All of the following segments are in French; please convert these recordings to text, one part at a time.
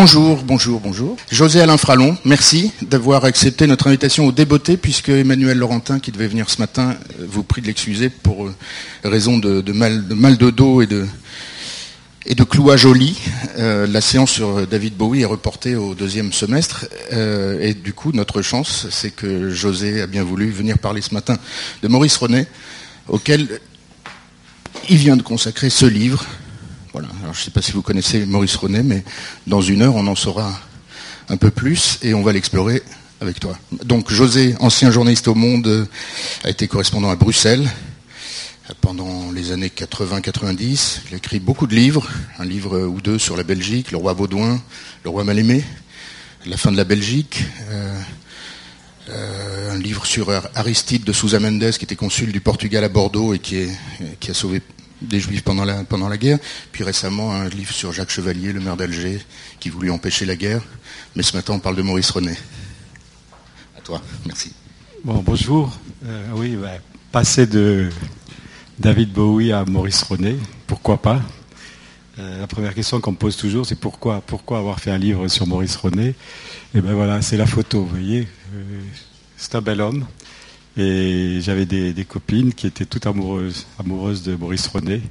Bonjour, bonjour, bonjour. José Alain Fralon, merci d'avoir accepté notre invitation au débeauté puisque Emmanuel Laurentin, qui devait venir ce matin, euh, vous prie de l'excuser pour euh, raison de, mal, de, dos et de, clouage au lit. Euh, la séance sur David Bowie est reportée au deuxième semestre. et du coup, notre chance, c'est que José a bien voulu venir parler ce matin de Maurice René, auquel il vient de consacrer ce livre, voilà. Alors, je ne sais pas si vous connaissez Maurice René, mais dans une heure, on en saura un peu plus et on va l'explorer avec toi. Donc, José, ancien journaliste au Monde, a été correspondant à Bruxelles pendant les années 80-90. Il a écrit beaucoup de livres, un livre ou deux sur la Belgique, le roi Baudouin, le roi Mal-Aimé, la fin de la Belgique. Euh, euh, un livre sur Aristide de Souza Mendes, qui était consul du Portugal à Bordeaux et qui, qui a sauvé des Juifs pendant la, guerre. Puis récemment, un livre sur Jacques Chevalier, le maire d'Alger, qui voulut empêcher la guerre. Mais ce matin, on parle de Maurice René. À toi, merci. Bon, bonjour. Euh, oui, passer de David Bowie à Maurice René, pourquoi pas? Euh, La première question qu'on me pose toujours, c'est pourquoi, pourquoi avoir fait un livre sur Maurice René? Et eh bien voilà, c'est la photo, vous voyez. Euh, c'est un bel homme. Et j'avais des, copines qui étaient toutes amoureuses, amoureuses de Maurice René.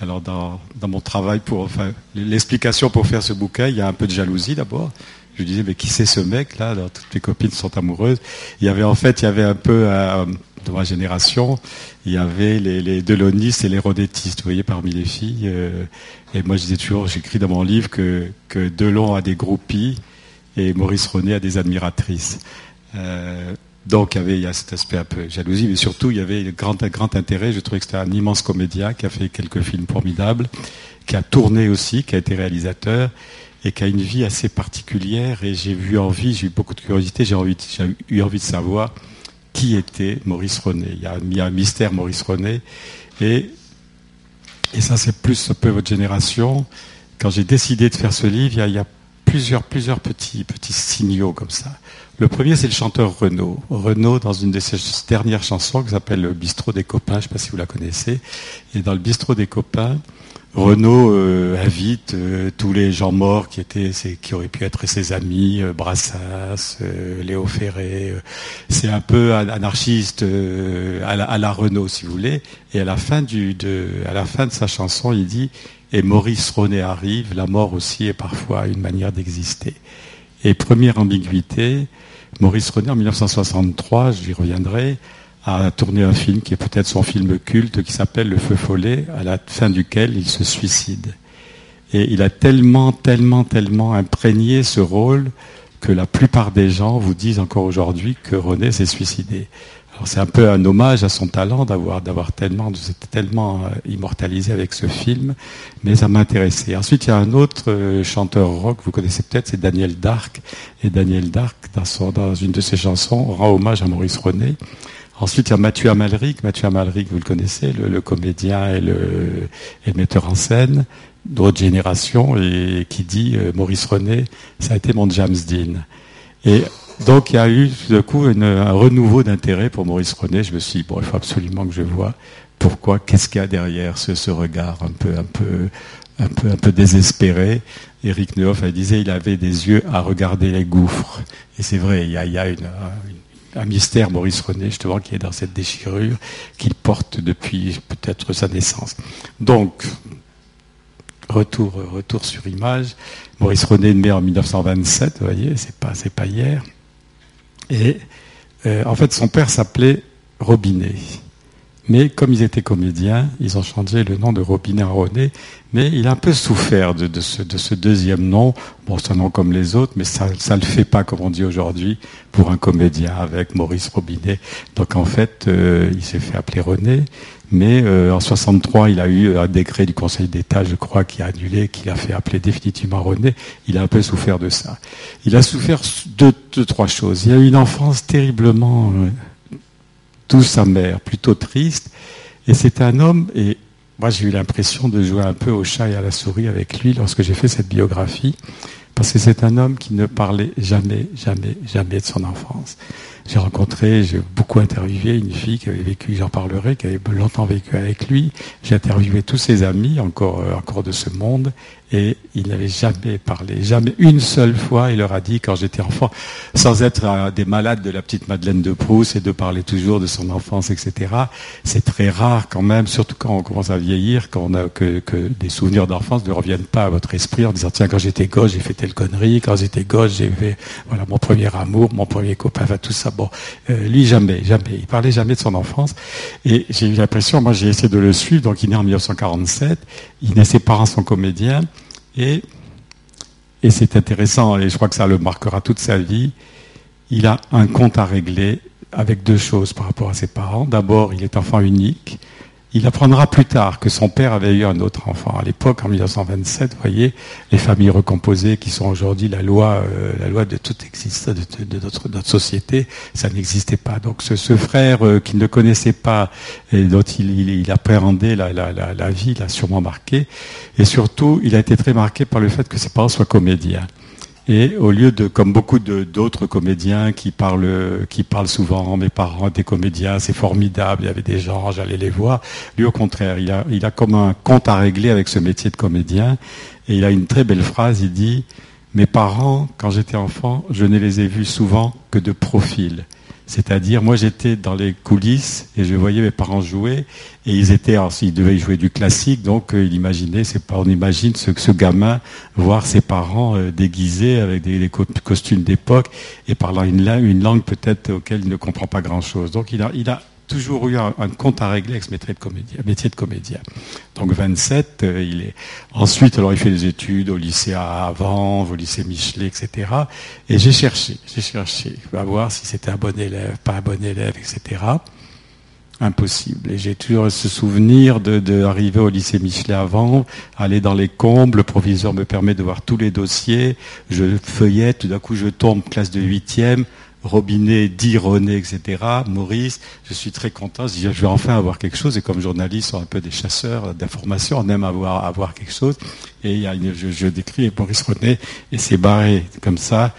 Alors dans, mon travail pour enfin l'explication pour faire ce bouquin, il y a un peu de jalousie d'abord. Je disais mais qui c'est ce mec là? Alors, Toutes mes copines sont amoureuses. Il y avait en fait il y avait un peu euh, dans ma génération, il y avait les, delonistes et les rodétistes, vous voyez parmi les filles. Euh, et moi je disais toujours, j'écris dans mon livre que, que Delon a des groupies et Maurice René a des admiratrices. Euh, donc il y a cet aspect un peu jalousie, mais surtout il y avait grand, grand intérêt. Je trouvais que c'était un immense comédien qui a fait quelques films formidables, qui a tourné aussi, qui a été réalisateur et qui a une vie assez particulière. Et j'ai eu envie, j'ai eu beaucoup de curiosité, j'ai eu envie de savoir qui était Maurice René. Il y a, un mystère Maurice René. Et, ça c'est plus un peu votre génération. Quand j'ai décidé de faire ce livre, il y a, plusieurs, petits signaux comme ça. Le premier, c'est le chanteur Renaud. Renaud, dans une de ses dernières chansons, qui s'appelle Le Bistrot des copains, je ne sais pas si vous la connaissez. Et dans le Bistrot des copains, Renaud euh, invite euh, tous les gens morts qui étaient, qui auraient pu être ses amis, euh, Brassas, Léo Ferré. c'est un peu anarchiste à la, Renaud, si vous voulez. Et à la fin de, à la fin de sa chanson, il dit "Et Maurice René arrive. La mort aussi est parfois une manière d'exister." Et première ambiguïté, Maurice René, en 1963, j'y reviendrai, a tourné un film qui est peut-être son film culte, qui s'appelle Le Feu Follet, à la fin duquel il se suicide. Et il a tellement, tellement, tellement imprégné ce rôle que la plupart des gens vous disent encore aujourd'hui que René s'est suicidé c'est un peu un hommage à son talent d'avoir tellement tellement euh, immortalisé avec ce film, mais ça m'a intéressé. Ensuite, il y a un autre euh, chanteur rock, vous connaissez peut-être, c'est Daniel Dark. Et Daniel Dark, dans, une de ses chansons, rend hommage à Maurice René. Ensuite, il y a Mathieu Amalric. Mathieu Amalric, vous le connaissez, le, comédien et le, metteur en scène d'autres générations, et qui dit euh, Maurice René, ça a été mon James Dean. Donc il y a eu tout d'un coup un renouveau d'intérêt pour Maurice René. Je me suis dit, bon, il faut absolument que je vois pourquoi, qu'est-ce qu'il y a derrière ce, regard un peu, un peu, un peu, un peu désespéré. Eric Nehoff disait, il avait des yeux à regarder les gouffres. Et c'est vrai, il y a, il y a un mystère Maurice René, justement, qui est dans cette déchirure qu'il porte depuis peut-être sa naissance. Donc, retour, retour sur image. Maurice René est né en 1927, vous voyez, c'est pas, c'est pas hier. Et euh, en fait, son père s'appelait Robinet. Mais comme ils étaient comédiens, ils ont changé le nom de Robinet à René. Mais il a un peu souffert de, ce, deuxième nom. Bon, c'est un nom comme les autres, mais ça ne le fait pas, comme on dit aujourd'hui, pour un comédien avec Maurice Robinet. Donc en fait, euh, il s'est fait appeler René. Mais euh, en 63, il a eu un décret du Conseil d'État, je crois, qui a annulé, qui a fait appeler définitivement René. Il a un peu souffert de ça. Il a souffert de, trois choses. Il a eu une enfance terriblement euh, douce amère, plutôt triste. Et c'est un homme, et moi j'ai eu l'impression de jouer un peu au chat et à la souris avec lui lorsque j'ai fait cette biographie, parce que c'est un homme qui ne parlait jamais, jamais, jamais de son enfance. J'ai rencontré, j'ai beaucoup interviewé une fille qui avait vécu, j'en parlerai, qui avait longtemps vécu avec lui. J'ai interviewé tous ses amis, encore, euh, encore de ce monde, et il n'avait jamais parlé, jamais une seule fois, il leur a dit quand j'étais enfant, sans être des malades de la petite Madeleine de Proust et de parler toujours de son enfance, etc. C'est très rare quand même, surtout quand on commence à vieillir, quand que, que des souvenirs d'enfance ne reviennent pas à votre esprit en disant tiens quand j'étais gosse j'ai fait telle connerie, quand j'étais gosse j'ai fait voilà mon premier amour, mon premier copain, enfin tout ça. Bon, euh, lui jamais, jamais, il parlait jamais de son enfance. Et j'ai eu l'impression, moi j'ai essayé de le suivre, donc il est né en 1947, il naît ses parents sont comédiens. Et, et c'est intéressant, et je crois que ça le marquera toute sa vie, il a un compte à régler avec deux choses par rapport à ses parents. D'abord, il est enfant unique, il apprendra plus tard que son père avait eu un autre enfant. À l'époque, en 1927, vous voyez, les familles recomposées qui sont aujourd'hui la loi, euh, la loi de toute existence de, notre, société, ça n'existait pas. Donc ce, frère euh, qui ne connaissait pas et dont il, appréhendait la, la, la vie, l'a sûrement marqué. Et surtout, il a été très marqué par le fait que ses parents soient comédiens. Et au lieu de, comme beaucoup d'autres comédiens qui parlent, souvent, mes parents étaient comédiens, c'est formidable, il y avait des gens, j'allais les voir. Lui, au contraire, il a comme un compte à régler avec ce métier de comédien. Et il a une très belle phrase, il dit, mes parents, quand j'étais enfant, je ne les ai vus souvent que de profil. C'est-à-dire, moi j'étais dans les coulisses et je voyais mes parents jouer et ils étaient, alors devaient jouer du classique, donc euh, il imaginait, c'est pas, on imagine ce, gamin voir ses parents euh, déguisés avec des, costumes d'époque et parlant une, langue peut-être auquel il ne comprend pas grand-chose. Toujours eu un, compte à régler avec ce métier de comédien. Métier de comédien. Donc 27, euh, il est. Ensuite, alors il fait des études au lycée avant, au lycée Michelet, etc. Et j'ai cherché, j'ai cherché, à voir si c'était un bon élève, pas un bon élève, etc. Impossible. Et j'ai toujours ce souvenir de, au lycée Michelet avant, aller dans les combles, le proviseur me permet de voir tous les dossiers, je feuillette, tout d'un coup je tombe classe de huitième, Robinet dit René, etc. Maurice, je suis très content. Je, je vais enfin avoir quelque chose. Et comme journaliste, sont un peu des chasseurs d'informations. On aime avoir, avoir quelque chose. Et il y a une, je, décris Maurice René et c'est barré comme ça,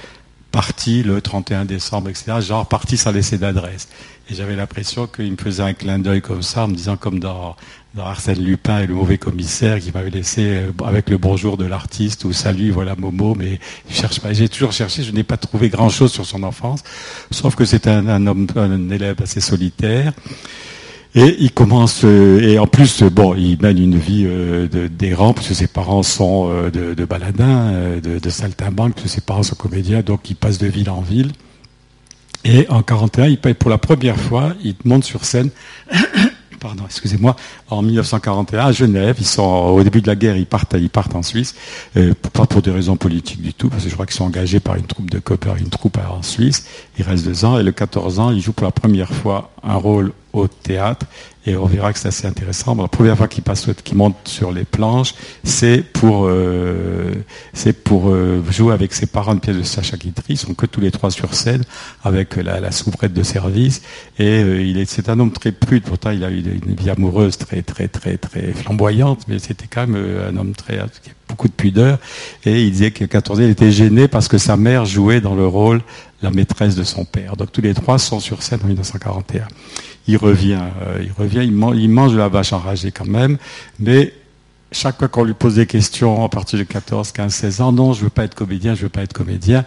parti le 31 décembre, etc. Genre parti sans laisser d'adresse. Et j'avais l'impression qu'il me faisait un clin d'œil comme ça, en me disant comme dans Arsène Lupin et le mauvais commissaire qui m'avait laissé euh, avec le bonjour de l'artiste ou salut voilà Momo mais je cherche pas. J'ai toujours cherché je n'ai pas trouvé grand chose sur son enfance sauf que c'est un, homme un élève assez solitaire. Et il commence euh, et en plus bon il mène une vie euh, d'errant que ses parents sont de, de baladins de, de saltimbanque parce que ses parents sont comédiens donc il passe de ville en ville. Et en 41 il paye pour la première fois il monte sur scène pardon, excusez-moi, en 1941 à Genève. Ils sont au début de la guerre, ils partent, ils partent en Suisse, euh, pas pour des raisons politiques du tout, parce que je crois qu'ils sont engagés par une troupe de copains, une troupe en Suisse. Ils restent deux ans et le 14 ans, ils jouent pour la première fois un rôle au théâtre et on verra que c'est assez intéressant. la première fois qu'il passe, qu'il monte sur les planches, c'est pour, euh, c'est pour euh, jouer avec ses parents de pièce de Sacha Guitry. Ils sont que tous les trois sur scène avec la, la soubrette de service. Et euh, il est, c'est un homme très prude. Pourtant, il a eu une vie amoureuse très, très, très, très flamboyante, mais c'était quand même un homme très, beaucoup de pudeur. Et il disait qu'à 14 ans, il était gêné parce que sa mère jouait dans le rôle la maîtresse de son père. Donc tous les trois sont sur scène en 1941 il revient, euh, il revient, il, mange de la vache enragée quand même, mais chaque fois qu'on lui pose des questions à partir de 14, 15, 16 ans, non, je veux pas être comédien, je veux pas être comédien,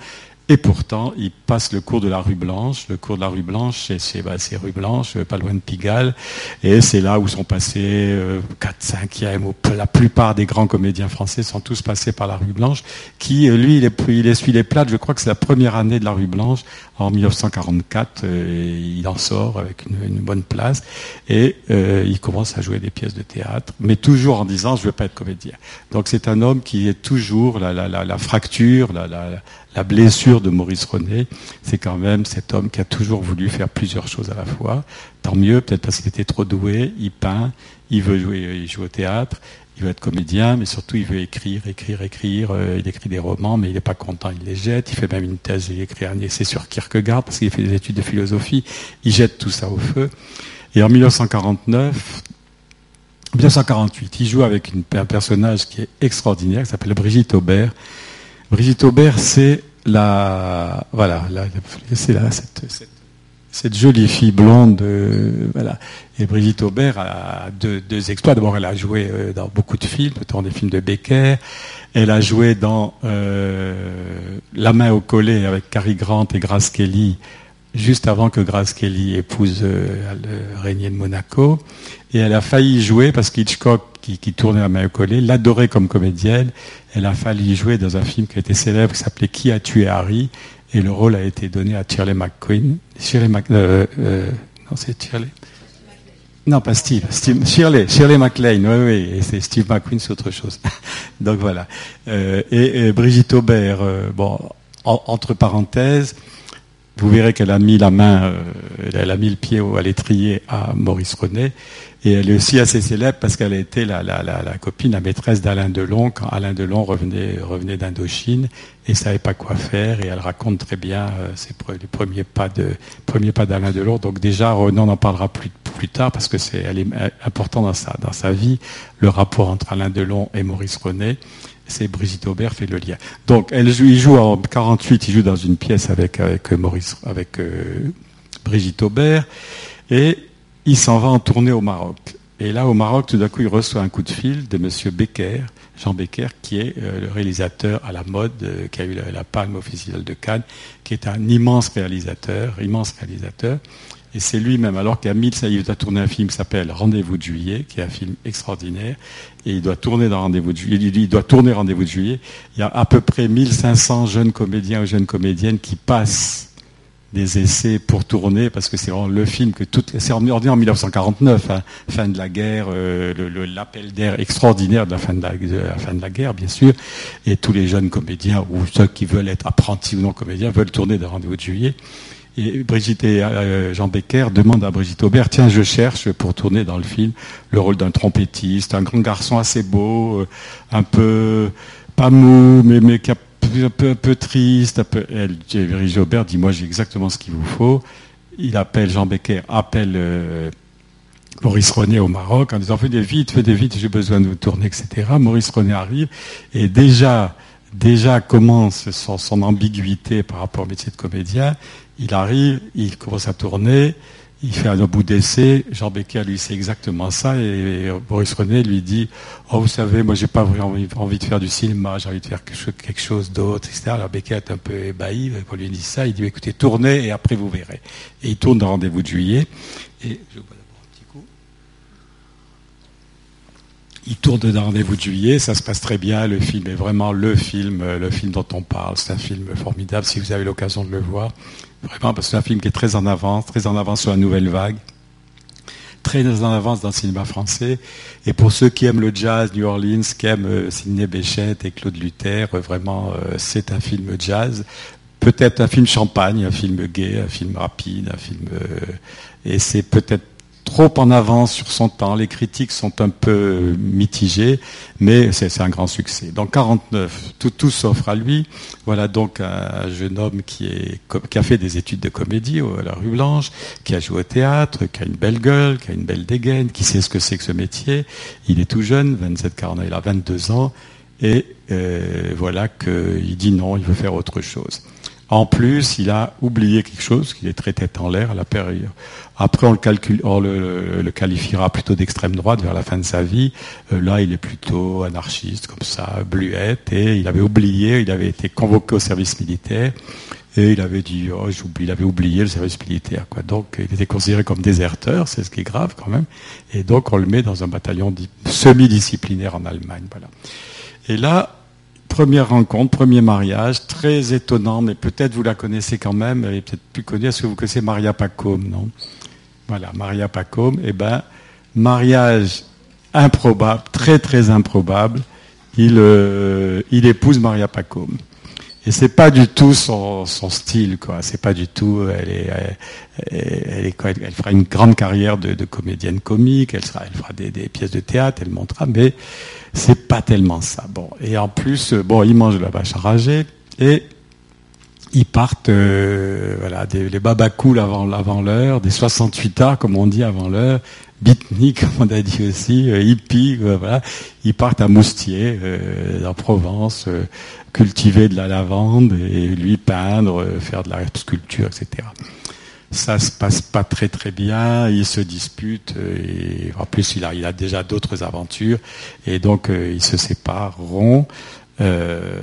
et pourtant, il passe le cours de la rue Blanche. Le cours de la rue Blanche, c'est bah, rue Blanche, pas loin de Pigalle. Et c'est là où sont passés euh, 4, 5e, la plupart des grands comédiens français sont tous passés par la rue Blanche, qui, euh, lui, il, est, il essuie les plates. Je crois que c'est la première année de la rue Blanche, en 1944. Euh, il en sort avec une, bonne place. Et euh, il commence à jouer des pièces de théâtre, mais toujours en disant, je veux pas être comédien. Donc c'est un homme qui est toujours la, la fracture, la, la blessure de Maurice René, c'est quand même cet homme qui a toujours voulu faire plusieurs choses à la fois. Tant mieux, peut-être parce qu'il était trop doué, il peint, il veut jouer, il joue au théâtre, il veut être comédien, mais surtout il veut écrire, écrire, écrire. Euh, il écrit des romans, mais il n'est pas content, il les jette. Il fait même une thèse, il écrit un essai sur Kierkegaard parce qu'il fait des études de philosophie. Il jette tout ça au feu. Et en 1949, 1948, il joue avec un personnage qui est extraordinaire, qui s'appelle Brigitte Aubert, Brigitte Aubert, c'est la, voilà, c'est cette jolie fille blonde, voilà. Et Brigitte Aubert a deux, exploits. D'abord, elle a joué dans beaucoup de films, notamment des films de Becker. Elle a joué dans La main au collet avec Cary Grant et Grace Kelly juste avant que Grace Kelly épouse euh, le régnier de Monaco. Et elle a failli jouer parce qu'Hitchcock, qui, tournait à main collée, l'adorait comme comédienne. Elle a failli jouer dans un film qui a été célèbre qui s'appelait Qui a tué Harry Et le rôle a été donné à Shirley McQueen. Shirley Mac, euh, euh, non, c'est Shirley. Non, pas Steve. Steve Shirley, Shirley MacLaine. Oui, oui. Et c'est Steve McQueen, c'est autre chose. Donc voilà. Euh, et, Brigitte Aubert. Bon, en, entre parenthèses vous verrez qu'elle a mis la main, elle a mis le pied à l'étrier à Maurice René. Et elle est aussi assez célèbre parce qu'elle a été la, la, la, copine, la maîtresse d'Alain Delon quand Alain Delon revenait, revenait d'Indochine et savait pas quoi faire. Et elle raconte très bien euh, les premiers pas de premiers pas d'Alain Delon. Donc déjà, Renan en parlera plus, plus tard parce que c'est est important dans sa dans sa vie le rapport entre Alain Delon et Maurice René c'est Brigitte Aubert fait le lien. Donc, elle joue, il joue en 48, il joue dans une pièce avec, avec Maurice, avec euh, Brigitte Aubert, et il s'en va en tournée au Maroc. Et là, au Maroc, tout d'un coup, il reçoit un coup de fil de Monsieur Becker, Jean Becker, qui est euh, le réalisateur à la mode, euh, qui a eu la, Palme officielle de Cannes, qui est un immense réalisateur, immense réalisateur, et c'est lui-même, alors qu'à ça il doit tourner un film qui s'appelle Rendez-vous de juillet, qui est un film extraordinaire. Et il doit tourner dans Rendez-vous de juillet. Il doit tourner Rendez-vous de juillet. Il y a à peu près 1500 jeunes comédiens ou jeunes comédiennes qui passent des essais pour tourner, parce que c'est vraiment le film que toutes, c'est en, en 1949, hein, fin de la guerre, euh, l'appel d'air extraordinaire de la, fin de la, de la fin de la guerre, bien sûr, et tous les jeunes comédiens ou ceux qui veulent être apprentis ou non comédiens veulent tourner dans Rendez-vous de juillet. Et Brigitte et euh, Jean Becker demandent à Brigitte Aubert, tiens, je cherche pour tourner dans le film le rôle d'un trompettiste, un grand garçon assez beau, euh, un peu pas mou, mais, mais qui a un peu, un peu triste. Un peu... Brigitte Aubert dit, moi j'ai exactement ce qu'il vous faut. Il appelle Jean Becker, appelle euh, Maurice René au Maroc en disant, faites vite, faites vite, j'ai besoin de vous tourner, etc. Maurice René arrive et déjà déjà commence son, ambiguïté par rapport au métier de comédien. Il arrive, il commence à tourner, il fait un bout d'essai. Jean Becker, lui, c'est exactement ça. Et Boris René lui dit Oh, vous savez, moi, j'ai pas vraiment envie, de faire du cinéma, j'ai envie de faire quelque chose d'autre, etc. Alors Becker est un peu ébahi quand lui dit ça. Il dit Écoutez, tournez et après vous verrez. Et il tourne dans Rendez-vous de juillet. Et je il tourne dans Rendez-vous de juillet, ça se passe très bien, le film est vraiment le film, euh, le film dont on parle, c'est un film formidable si vous avez l'occasion de le voir, vraiment parce que c'est un film qui est très en avance, très en avance sur la nouvelle vague, très en avance dans le cinéma français, et pour ceux qui aiment le jazz, New Orleans, qui aiment euh, Sidney Bechet et Claude Luther, euh, vraiment c'est un film jazz, peut-être un film champagne, un film gay, un film rapide, un film... et c'est peut-être trop en avance sur son temps. Les critiques sont un peu mitigées, mais c'est un grand succès. Donc 49, tout, tout s'offre à lui. Voilà donc un jeune homme qui, a fait des études de comédie à la rue Blanche, qui a joué au théâtre, qui a une belle gueule, qui a une belle dégaine, qui sait ce que c'est que ce métier. Il est tout jeune, 27, 40 il a 22 ans, et euh, voilà qu'il dit non, il veut faire autre chose. En plus, il a oublié quelque chose, qu'il est très tête en l'air à la période. Après, on le, calcule, on le, qualifiera plutôt d'extrême droite vers la fin de sa vie. Euh, là, il est plutôt anarchiste, comme ça, bluette, et il avait oublié, il avait été convoqué au service militaire, et il avait dit, oh, j'oublie, il avait oublié le service militaire, quoi. Donc, il était considéré comme déserteur, c'est ce qui est grave quand même. Et donc, on le met dans un bataillon semi-disciplinaire en Allemagne, voilà. Et là, première rencontre, premier mariage, très étonnant, mais peut-être vous la connaissez quand même, elle peut-être plus connue. Est-ce que vous connaissez Maria Pacôme, non? Voilà, Maria Pacôme, eh ben, mariage improbable, très très improbable. Il, euh, il épouse Maria Pacôme. Et c'est pas du tout son, style, quoi. C'est pas du tout. Elle est, elle, elle, fera une grande carrière de, de comédienne comique. Elle fera des, pièces de théâtre. Elle montera, mais c'est pas tellement ça. Bon. Et en plus, bon, ils mangent la vache enragée et ils partent, euh, voilà, des, les babacools avant, l'heure, des 68 arts, comme on dit avant l'heure, beatnik, comme on a dit aussi, euh, hippie, euh, voilà. Ils partent à Moustier, euh, en Provence, euh, cultiver de la lavande et lui peindre, faire de la sculpture, etc. ça se passe pas très très bien, ils se disputent, et en plus il a, il a déjà d'autres aventures, et donc ils se sépareront. Euh,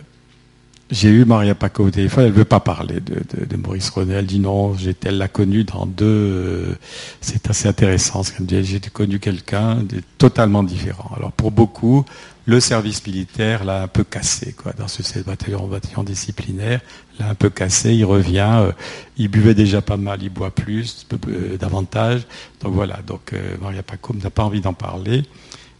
j'ai eu Maria Paco au téléphone, elle veut pas parler de, Maurice René. Elle dit non, elle l'a connu dans deux. Euh, c'est assez intéressant. J'ai connu quelqu'un de totalement différent. Alors pour beaucoup, le service militaire l'a un peu cassé, dans ce bataillon, bataillon disciplinaire, l'a un peu cassé. Il revient, euh, il buvait déjà pas mal, il boit plus, euh, davantage. Donc voilà. Donc Maria Paco n'a pas envie d'en parler,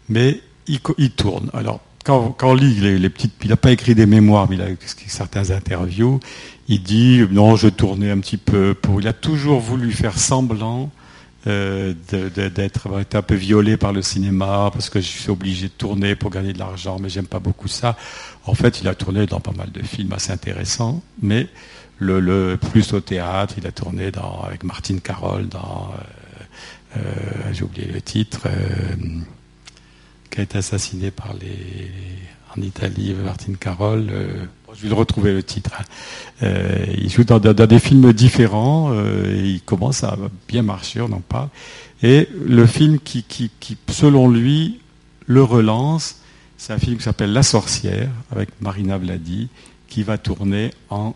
mais il, il tourne. Alors quand, on lit les, petites, il n'a pas écrit des mémoires, mais il a certains interviews. Il dit non, je tournais un petit peu. Il a toujours voulu faire semblant euh, d'être un peu violé par le cinéma parce que je suis obligé de tourner pour gagner de l'argent, mais j'aime pas beaucoup ça. En fait, il a tourné dans pas mal de films assez intéressants, mais le, plus au théâtre, il a tourné avec Martine Carole dans, euh, euh, j'ai oublié le titre qui a été assassiné par les en Italie, Martine Carole. Euh, je vais le retrouver le titre. Hein. Euh, il joue dans, des films différents euh, et il commence à bien marcher, on en parle. Et le film qui, qui, qui selon lui, le relance, c'est un film qui s'appelle La sorcière avec Marina Vladi, qui va tourner en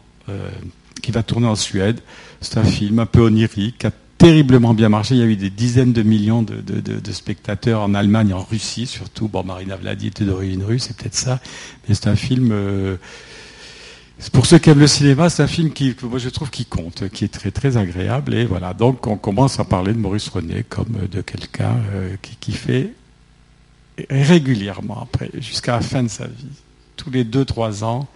qui va tourner en Suède. C'est un film un peu onirique, terriblement bien marché. Il y a eu des dizaines de millions de, spectateurs en Allemagne, en Russie surtout. Bon, Marina Vladi était d'origine russe, c'est peut-être ça. Mais c'est un film. Euh, pour ceux qui aiment le cinéma, c'est un film qui, moi, je trouve, qui compte, qui est très très agréable. Et voilà. Donc, on commence à parler de Maurice René comme de quelqu'un euh, qui, qui fait régulièrement, après, jusqu'à la fin de sa vie, tous les deux trois ans,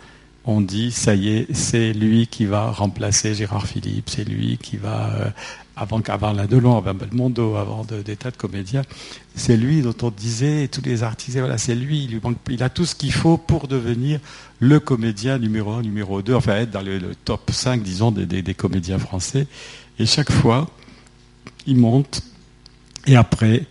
on dit ça y est, c'est lui qui va remplacer Gérard Philippe, c'est lui qui va avant qu'avant la Delon, avant Belmondo, avant des tas de comédiens, c'est lui dont on disait, tous les artistes, voilà, c'est lui, il, il a tout ce qu'il faut pour devenir le comédien numéro un, numéro deux, enfin être dans le, top 5, disons, des, comédiens français. Et chaque fois, il monte, et après,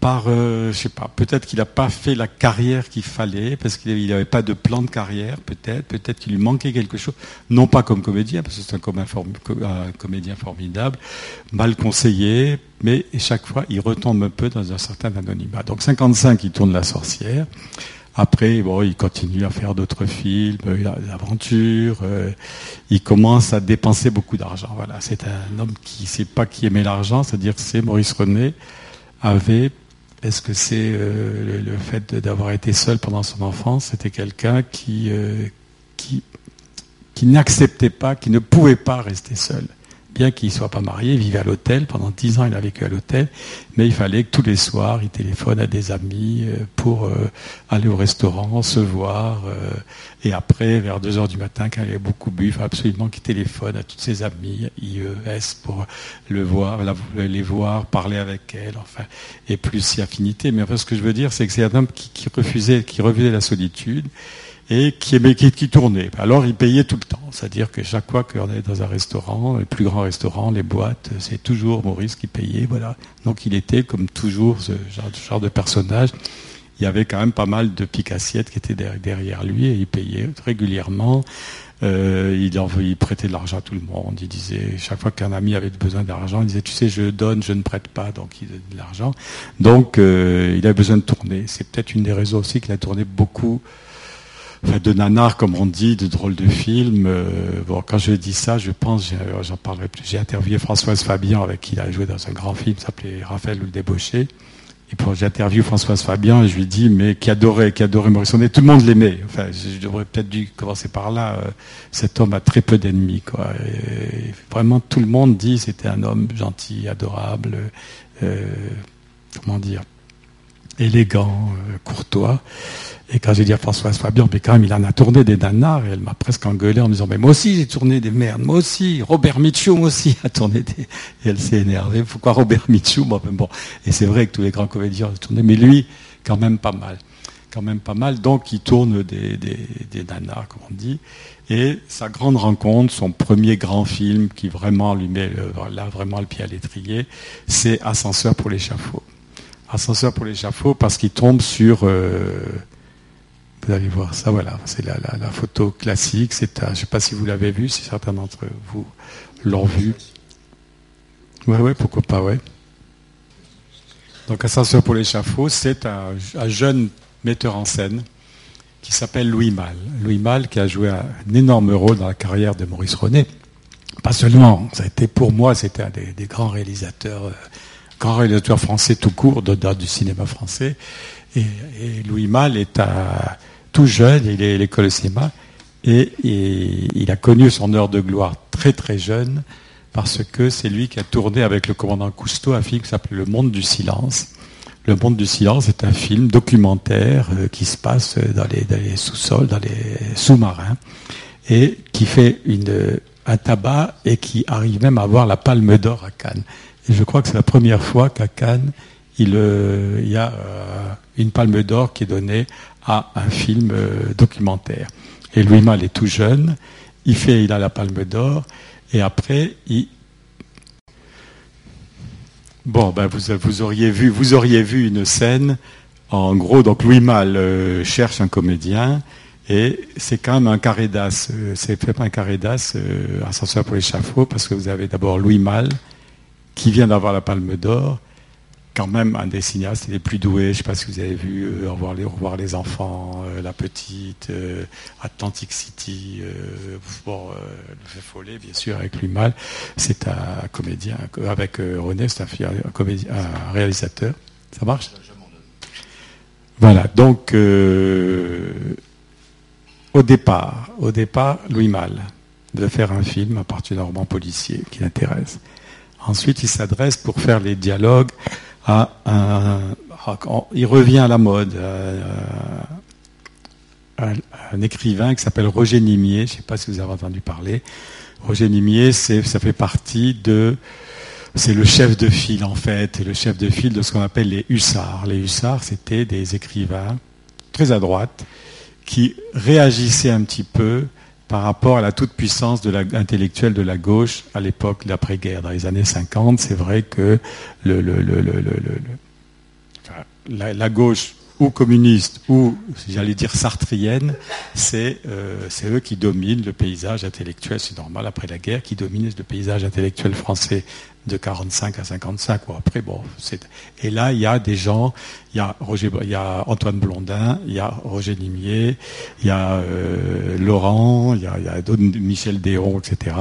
par, euh, je sais pas, peut-être qu'il n'a pas fait la carrière qu'il fallait, parce qu'il n'avait pas de plan de carrière, peut-être, peut-être qu'il lui manquait quelque chose, non pas comme comédien, parce que c'est un, comédien formidable, mal conseillé, mais chaque fois, il retombe un peu dans un certain anonymat. Donc 55, il tourne La Sorcière. Après, bon, il continue à faire d'autres films, des aventures, euh, il commence à dépenser beaucoup d'argent. Voilà, c'est un homme qui ne sait pas qui aimait l'argent, c'est-à-dire que c'est Maurice René avait est-ce que c'est euh, le, fait d'avoir été seul pendant son enfance C'était quelqu'un euh, qui, qui n'acceptait pas, qui ne pouvait pas rester seul? Bien qu'il ne soit pas marié, il vivait à l'hôtel. Pendant dix ans, il a vécu à l'hôtel. Mais il fallait que tous les soirs, il téléphone à des amis euh, pour euh, aller au restaurant, se voir. Euh, et après, vers deux heures du matin, quand il avait beaucoup bu, il fallait absolument qu'il téléphone à tous ses amis, IES, pour le voir, les voir, parler avec elle. Enfin, et plus si affinité. Mais ce que je veux dire, c'est que c'est un homme qui refusait, qui refusait la solitude et qui, aimait, qui, qui, tournait. Alors il payait tout le temps, c'est-à-dire que chaque fois qu'on allait dans un restaurant, les plus grands restaurants, les boîtes, c'est toujours Maurice qui payait, voilà. Donc il était comme toujours ce genre, de personnage. Il y avait quand même pas mal de piques-assiettes qui étaient derrière lui et il payait régulièrement. Euh, il, il prêtait de l'argent à tout le monde. Il disait, chaque fois qu'un ami avait besoin d'argent, il disait, tu sais, je donne, je ne prête pas, donc il donne de l'argent. Donc euh, il avait besoin de tourner. C'est peut-être une des raisons aussi qu'il a tourné beaucoup de nanar, comme on dit, de drôles de films. Euh, bon, quand je dis ça, je pense, j'en parlerai plus. J'ai interviewé Françoise Fabian, avec qui il a joué dans un grand film, s'appelait Raphaël ou le débauché. Et puis j'ai interviewé Françoise Fabian et je lui dis, mais qui adorait, qui adorait René. Tout le monde l'aimait. Enfin, je devrais peut-être dû commencer par là. Euh, cet homme a très peu d'ennemis, vraiment, tout le monde dit c'était un homme gentil, adorable, euh, comment dire, élégant, courtois. Et quand j'ai dit à Françoise Fabian, mais quand même, il en a tourné des nanars, et elle m'a presque engueulé en me disant, mais moi aussi, j'ai tourné des merdes, moi aussi, Robert Mitchum aussi a tourné des... Et elle s'est énervée, pourquoi Robert Mitchum bon. Et c'est vrai que tous les grands comédiens ont tourné, mais lui, quand même pas mal. Quand même pas mal. Donc, il tourne des, des, des comme on dit. Et sa grande rencontre, son premier grand film qui vraiment lui met là vraiment le pied à l'étrier, c'est Ascenseur pour l'échafaud. Ascenseur pour l'échafaud parce qu'il tombe sur... Euh, vous allez voir ça, voilà, c'est la, photo classique. C'est, je ne sais pas si vous l'avez vu, si certains d'entre vous l'ont vu. Ouais, ouais, pourquoi pas, ouais. Donc Ascenseur pour l'échafaud, c'est un, jeune metteur en scène qui s'appelle Louis Malle. Louis Malle qui a joué un énorme rôle dans la carrière de Maurice René. Pas seulement, ça a été pour moi, c'était un des, grands réalisateurs, euh, grands réalisateurs français tout court, de, du cinéma français. Et, Louis Malle est tout jeune, il est à l'école de cinéma, et, il a connu son heure de gloire très très jeune parce que c'est lui qui a tourné avec le commandant Cousteau un film qui s'appelle Le Monde du Silence. Le Monde du Silence est un film documentaire euh, qui se passe dans les, sous-sols, dans les sous-marins, et qui fait un tabac et qui arrive même à avoir la palme d'or à Cannes. Et je crois que c'est la première fois qu'à Cannes, il, euh, y a euh, une palme d'or qui est donnée à un film documentaire. Et Louis Mal est tout jeune, il fait, il a la palme d'or, et après, il... Bon, ben vous, auriez vu, vous auriez vu une scène. En gros, donc Louis Mal euh, cherche un comédien et c'est quand même un carré d'as. Euh, c'est fait pas un carré d'as, euh, ascenseur pour l'échafaud, parce que vous avez d'abord Louis Mal qui vient d'avoir la Palme d'Or quand même un des cinéastes les plus doués. Je ne sais pas si vous avez vu euh, revoir, les, revoir les enfants, euh, La Petite, euh, Atlantic City, Le Follet, bien sûr, avec lui mal. C'est un comédien, avec René, c'est un, un, réalisateur. Ça marche? Voilà, donc au départ, au départ, Louis Mal de faire un film à partir d'un roman policier qui l'intéresse. Ensuite, il s'adresse pour faire les dialogues il revient à la mode. Un, écrivain qui s'appelle Roger Nimier, je ne sais pas si vous avez entendu parler. Roger Nimier, ça fait partie de, c'est le chef de file en fait, le chef de file de ce qu'on appelle les hussards. Les hussards, c'était des écrivains très à droite qui réagissaient un petit peu par rapport à la toute-puissance intellectuelle de la gauche à l'époque de l'après-guerre. Dans les années 50, c'est vrai que la, gauche ou communiste ou, j'allais dire, sartrienne, c'est euh, eux qui dominent le paysage intellectuel, c'est normal, après la guerre, qui dominent le paysage intellectuel français de 45 à 55. après, bon, et là, il y a des gens, il y a, Roger, il y a Antoine Blondin, il y a Roger Nimier, il y a euh, Laurent, il y a, Michel Déon, etc.,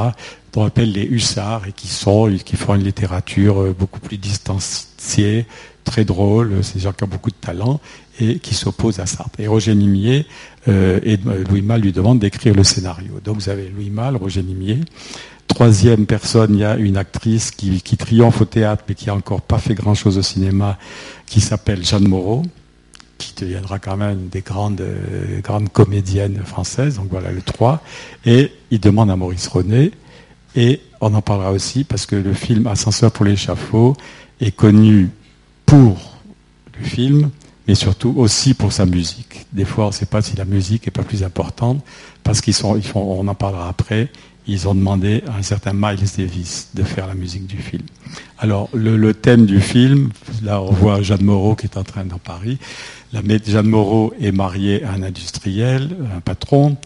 qu'on appelle les hussards et qui font une littérature euh, beaucoup plus distanciée, très drôle, c'est des gens qui ont beaucoup de talent et qui s'opposent à Sartre. Et Roger Nimier euh, et Louis Malle lui demandent d'écrire le scénario. Donc vous avez Louis Malle, Roger Nimier, Troisième personne, il y a une actrice qui, triomphe au théâtre, mais qui n'a encore pas fait grand-chose au cinéma, qui s'appelle Jeanne Moreau, qui deviendra quand même une des grandes, euh, grandes comédiennes françaises. Donc voilà le 3. Et il demande à Maurice René, et on en parlera aussi parce que le film Ascenseur pour l'échafaud est connu pour le film, mais surtout aussi pour sa musique. Des fois, on ne sait pas si la musique n'est pas plus importante, parce qu'ils sont, ils font, on en parlera après, ils ont demandé à un certain Miles Davis de faire la musique du film. Alors, le, thème du film, là on voit Jeanne Moreau qui est en train d'en Paris. La, Jeanne Moreau est mariée à un industriel, un patron.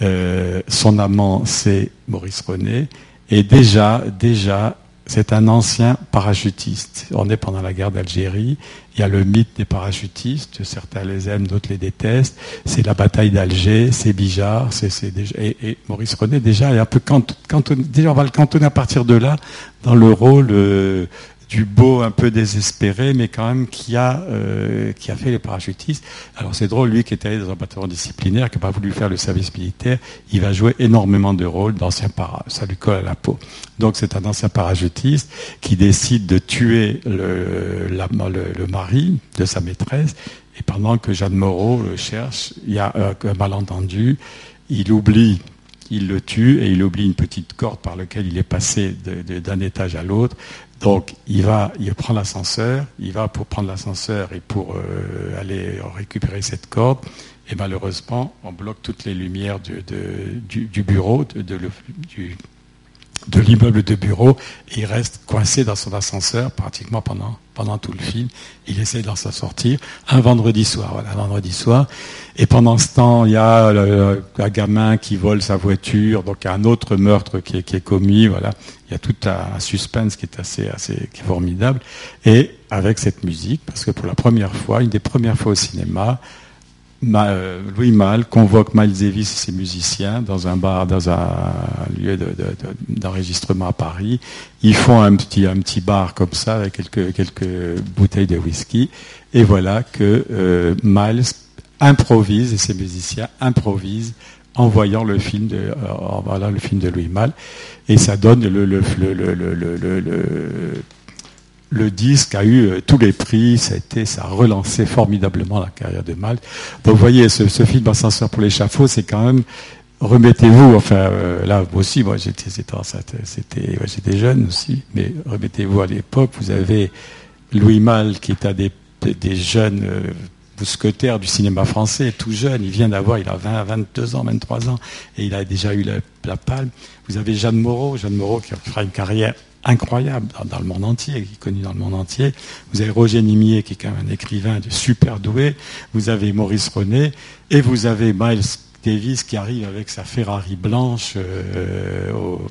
Euh, son amant, c'est Maurice René. Et déjà, déjà, c'est un ancien parachutiste. On est pendant la guerre d'Algérie. Il y a le mythe des parachutistes. Certains les aiment, d'autres les détestent. C'est la bataille d'Alger, c'est Bijard, et, Maurice René déjà est un peu déjà on va le cantonner à partir de là dans le rôle euh, du beau un peu désespéré, mais quand même qui a, euh, qui a fait les parachutistes. Alors c'est drôle, lui qui est allé dans un bataillon disciplinaire, qui n'a pas voulu faire le service militaire, il va jouer énormément de rôles d'ancien para. Ça lui colle à la peau. Donc c'est un ancien parachutiste qui décide de tuer le, le, mari de sa maîtresse. Et pendant que Jeanne Moreau le cherche, il y a un malentendu. Il oublie il le tue et il oublie une petite corde par laquelle il est passé d'un étage à l'autre. Donc il va, il prend l'ascenseur, il va pour prendre l'ascenseur et pour euh, aller récupérer cette corde. Et malheureusement, on bloque toutes les lumières du, bureau, du, de l'immeuble de bureau. Il reste coincé dans son ascenseur pratiquement pendant, tout le film. Il essaie d'en sortir un vendredi soir, un vendredi soir. Et pendant ce temps, il y a le, gamin qui vole sa voiture, donc un autre meurtre qui est, commis, voilà. Il y a tout un suspense qui est assez, formidable. Et avec cette musique, parce que pour la première fois, une des premières fois au cinéma, Louis Malle convoque Miles Davis et ses musiciens dans un bar, dans un lieu d'enregistrement à Paris. Ils font un petit, bar comme ça avec quelques, quelques bouteilles de whisky. Et voilà que euh, Miles improvise et ses musiciens improvisent en voyant le film de, euh, voilà, le film de Louis Malle. Et ça donne le, le, le, le le disque a eu euh, tous les prix, ça a, relancé formidablement la carrière de Malte. Donc vous voyez, ce, film Ascenseur pour l'échafaud, c'est quand même remettez-vous, enfin euh, là aussi, moi j'étais jeune aussi, mais remettez-vous à l'époque, vous avez Louis Malle qui est un des, des jeunes mousquetaires du cinéma français, tout jeune, il vient d'avoir, il a 20, 22 ans, 23 ans, et il a déjà eu la, la palme. Vous avez Jeanne Moreau, Jeanne Moreau qui fera une carrière incroyable dans, le monde entier, qui est connu dans le monde entier. Vous avez Roger Nimier, qui est quand même un écrivain de super doué. Vous avez Maurice René. Et vous avez Miles Davis qui arrive avec sa Ferrari blanche euh, au,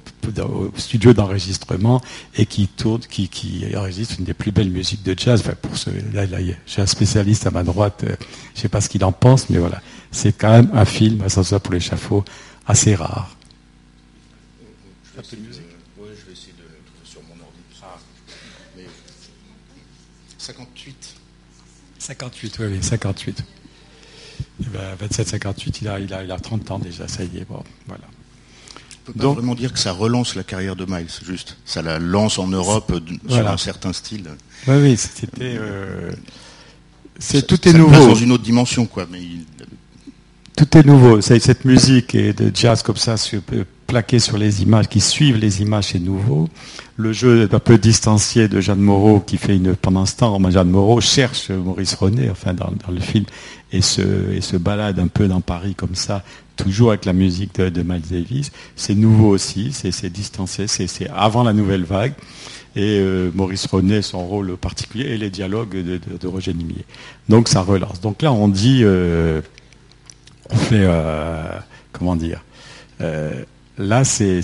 studio d'enregistrement et qui tourne, qui, qui, enregistre une des plus belles musiques de jazz. Enfin, pour ce, là, là j'ai un spécialiste à ma droite. Euh, je ne sais pas ce qu'il en pense, mais voilà, c'est quand même un film, à pour l'échafaud, assez rare. 58, oui, 58. Et ben, 27, 58, il a, il, a, il a 30 ans déjà, ça y est. Bon, voilà. On peut pas vraiment dire que ça relance la carrière de Miles, juste. Ça la lance en Europe sur un certain style. Oui, oui, c'était. Euh, c'est tout est nouveau. dans une autre dimension, quoi. Mais Tout est nouveau. Cette musique et de jazz comme ça, plaqué sur les images, qui suivent les images, c'est nouveau. Le jeu est un peu distancié de Jeanne Moreau, qui fait une, pendant ce temps, Jeanne Moreau cherche Maurice René, enfin, dans, le film, et se, balade un peu dans Paris comme ça, toujours avec la musique de, Miles Davis. C'est nouveau aussi, c'est distancé, c'est avant la nouvelle vague. Et euh, Maurice René, son rôle particulier, et les dialogues de, Roger Nimier. Donc ça relance. Donc là, on dit, euh, on fait, euh, comment dire, là, c'est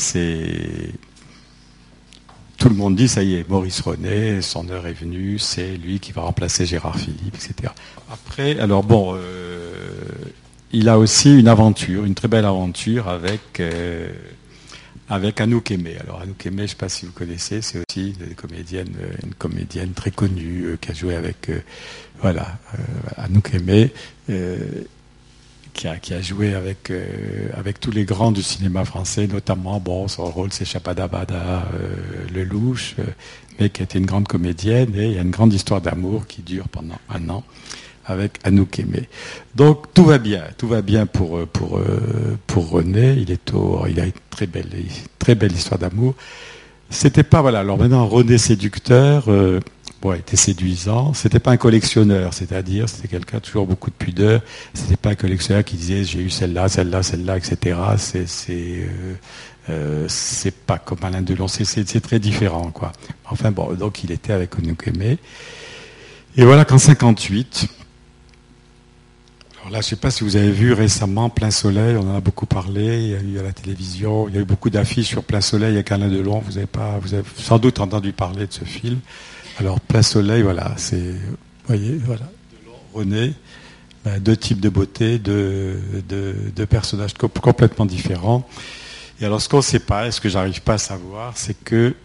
tout le monde dit, ça y est, Maurice René, son heure est venue, c'est lui qui va remplacer Gérard Philippe, etc. Après, alors bon, euh, il a aussi une aventure, une très belle aventure avec, euh, Anouk Aimé. Alors Anouk Aimé, je ne sais pas si vous connaissez, c'est aussi une comédienne, une comédienne très connue euh, qui a joué avec, voilà, Anouk Aimé qui a, joué avec, euh, avec tous les grands du cinéma français, notamment, bon, son rôle c'est Chapadabada, euh, Le Louche, euh, mais qui était une grande comédienne, et il y a une grande histoire d'amour qui dure pendant un an avec Anouk Aimé. Donc tout va bien, tout va bien pour, pour, pour René, il, est au, il a une très belle, très belle histoire d'amour. C'était pas, voilà, alors maintenant René séducteur, bon, était séduisant. C'était pas un collectionneur, c'est-à-dire c'était quelqu'un toujours beaucoup de pudeur. C'était pas un collectionneur qui disait j'ai eu celle-là, celle-là, celle-là, etc. C'est c'est euh, euh, c'est pas comme Alain Delon, c'est très différent quoi. Enfin bon, donc il était avec Onukeme. Et voilà qu'en 58, alors là, je ne sais pas si vous avez vu récemment Plein Soleil, on en a beaucoup parlé, il y a eu à la télévision, il y a eu beaucoup d'affiches sur Plein Soleil avec Alain Delon, vous avez, pas, vous avez sans doute entendu parler de ce film. Alors, plein soleil, voilà, c'est, voyez, voilà, René, ben, deux types de beauté, deux, personnages complètement différents. Et alors, ce qu'on ne sait pas, et ce que j'arrive pas à savoir, c'est que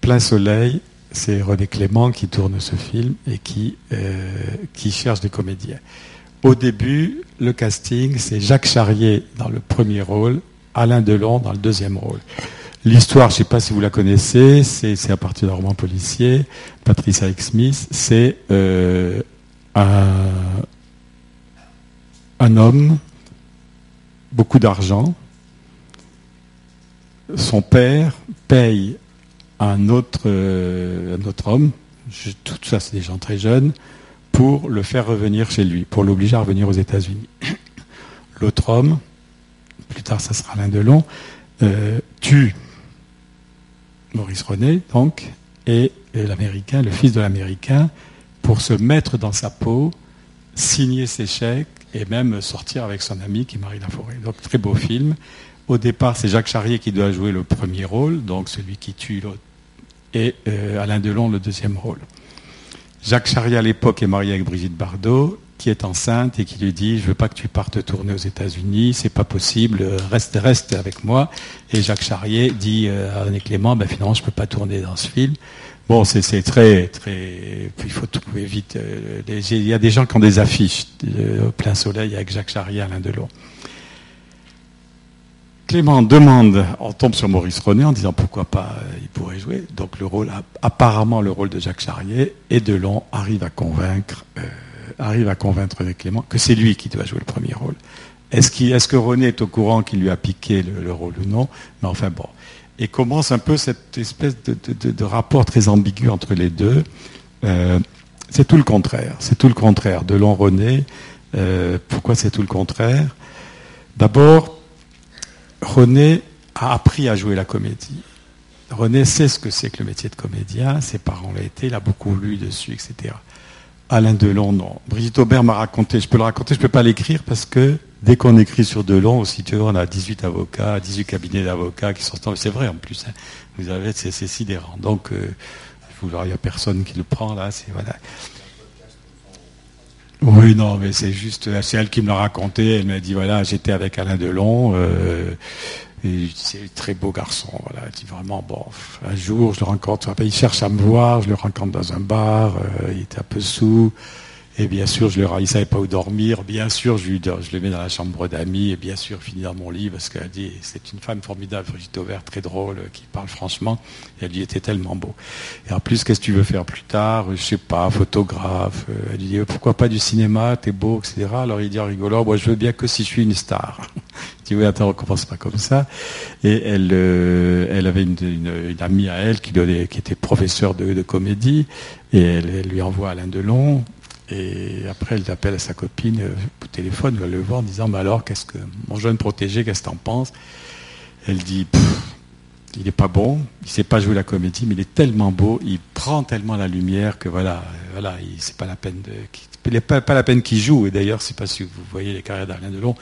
Plein Soleil, c'est René Clément qui tourne ce film et qui, euh, qui cherche des comédiens. Au début, le casting, c'est Jacques Charrier dans le premier rôle, Alain Delon dans le deuxième rôle. L'histoire, je ne sais pas si vous la connaissez, c'est à partir d'un roman policier, Patricia X. Smith, c'est euh, un, homme, beaucoup d'argent, son père paye un autre, euh, homme, tout ça c'est des gens très jeunes, pour le faire revenir chez lui, pour l'obliger à revenir aux États-Unis. L'autre homme, plus tard ça sera l'un de long, euh, tue Maurice René, donc, et l'Américain, le fils de l'Américain, pour se mettre dans sa peau, signer ses chèques et même sortir avec son ami qui est Marie Laforêt. Donc très beau film. Au départ, c'est Jacques Charrier qui doit jouer le premier rôle, donc celui qui tue l'autre, et euh, Alain Delon le deuxième rôle. Jacques Charrier à l'époque est marié avec Brigitte Bardot, qui est enceinte et qui lui dit je veux pas que tu partes tourner aux États-Unis, c'est pas possible, reste reste avec moi. Et Jacques Charrier dit euh, à René Clément ben finalement je peux pas tourner dans ce film. Bon, c'est très, très. Il faut trouver vite. Euh, il y a des gens qui ont des affiches au plein soleil avec Jacques Charrier, Alain Delon. Clément demande, on tombe sur Maurice René en disant pourquoi pas euh, il pourrait jouer. Donc le rôle, apparemment le rôle de Jacques Charrier et Delon arrive à convaincre, euh, arrive à convaincre Clément que c'est lui qui doit jouer le premier rôle. Est-ce que René est au courant qu'il lui a piqué le, rôle ou non? Mais enfin bon, et commence un peu cette espèce de, rapport très ambigu entre les deux. Euh, c'est tout le contraire. C'est tout le contraire. Delon René. Euh, pourquoi c'est tout le contraire? D'abord, René a appris à jouer la comédie. René sait ce que c'est que le métier de comédien. Ses parents l'ont été. Il a beaucoup lu dessus, etc. Alain Delon, non. Brigitte Aubert m'a raconté. Je peux le raconter. Je peux pas l'écrire parce que dès qu'on écrit sur Delon, aussitôt on a 18 avocats, 18 cabinets d'avocats qui sont... C'est vrai en plus, hein. vous avez, c'est sidérant. Donc, euh, il n'y a personne qui le prend là, c'est voilà. Oui, non, mais c'est juste, c'est elle qui me l'a raconté. Elle m'a dit voilà, j'étais avec Alain Delon. Euh, c'est un très beau garçon. Voilà, elle dit vraiment bon. Un jour, je le rencontre. Il cherche à me voir. Je le rencontre dans un bar. Euh, il était un peu sous. Et bien sûr, je leur, il savait pas où dormir. Bien sûr, je, je le mets dans la chambre d'amis. Et bien sûr, finit dans mon lit parce qu'elle dit, c'est une femme formidable, Brigitte Auvert, très drôle, qui parle franchement. Et elle dit, était tellement beau. Et en plus, qu'est-ce que tu veux faire plus tard? Je sais pas, photographe. Elle dit, pourquoi pas du cinéma? T'es beau, etc. Alors il dit en rigolant, moi, je veux bien que si je suis une star. Dis, oui, attends, on commence pas comme ça. Et elle, euh, elle avait une, amie à elle qui, qui était professeure de, comédie. Et elle, lui envoie Alain Delon et après, elle appelle à sa copine euh, au téléphone, elle va le voir en disant bah alors, qu'est-ce que mon jeune protégé, qu'est-ce que t'en penses? Elle dit il n'est pas bon, il sait pas jouer la comédie, mais il est tellement beau, il prend tellement la lumière que voilà, voilà, c'est pas la peine de, il n'est pas, pas, la peine qu'il joue. Et d'ailleurs, c'est pas si vous voyez les carrières d'Alain Delon,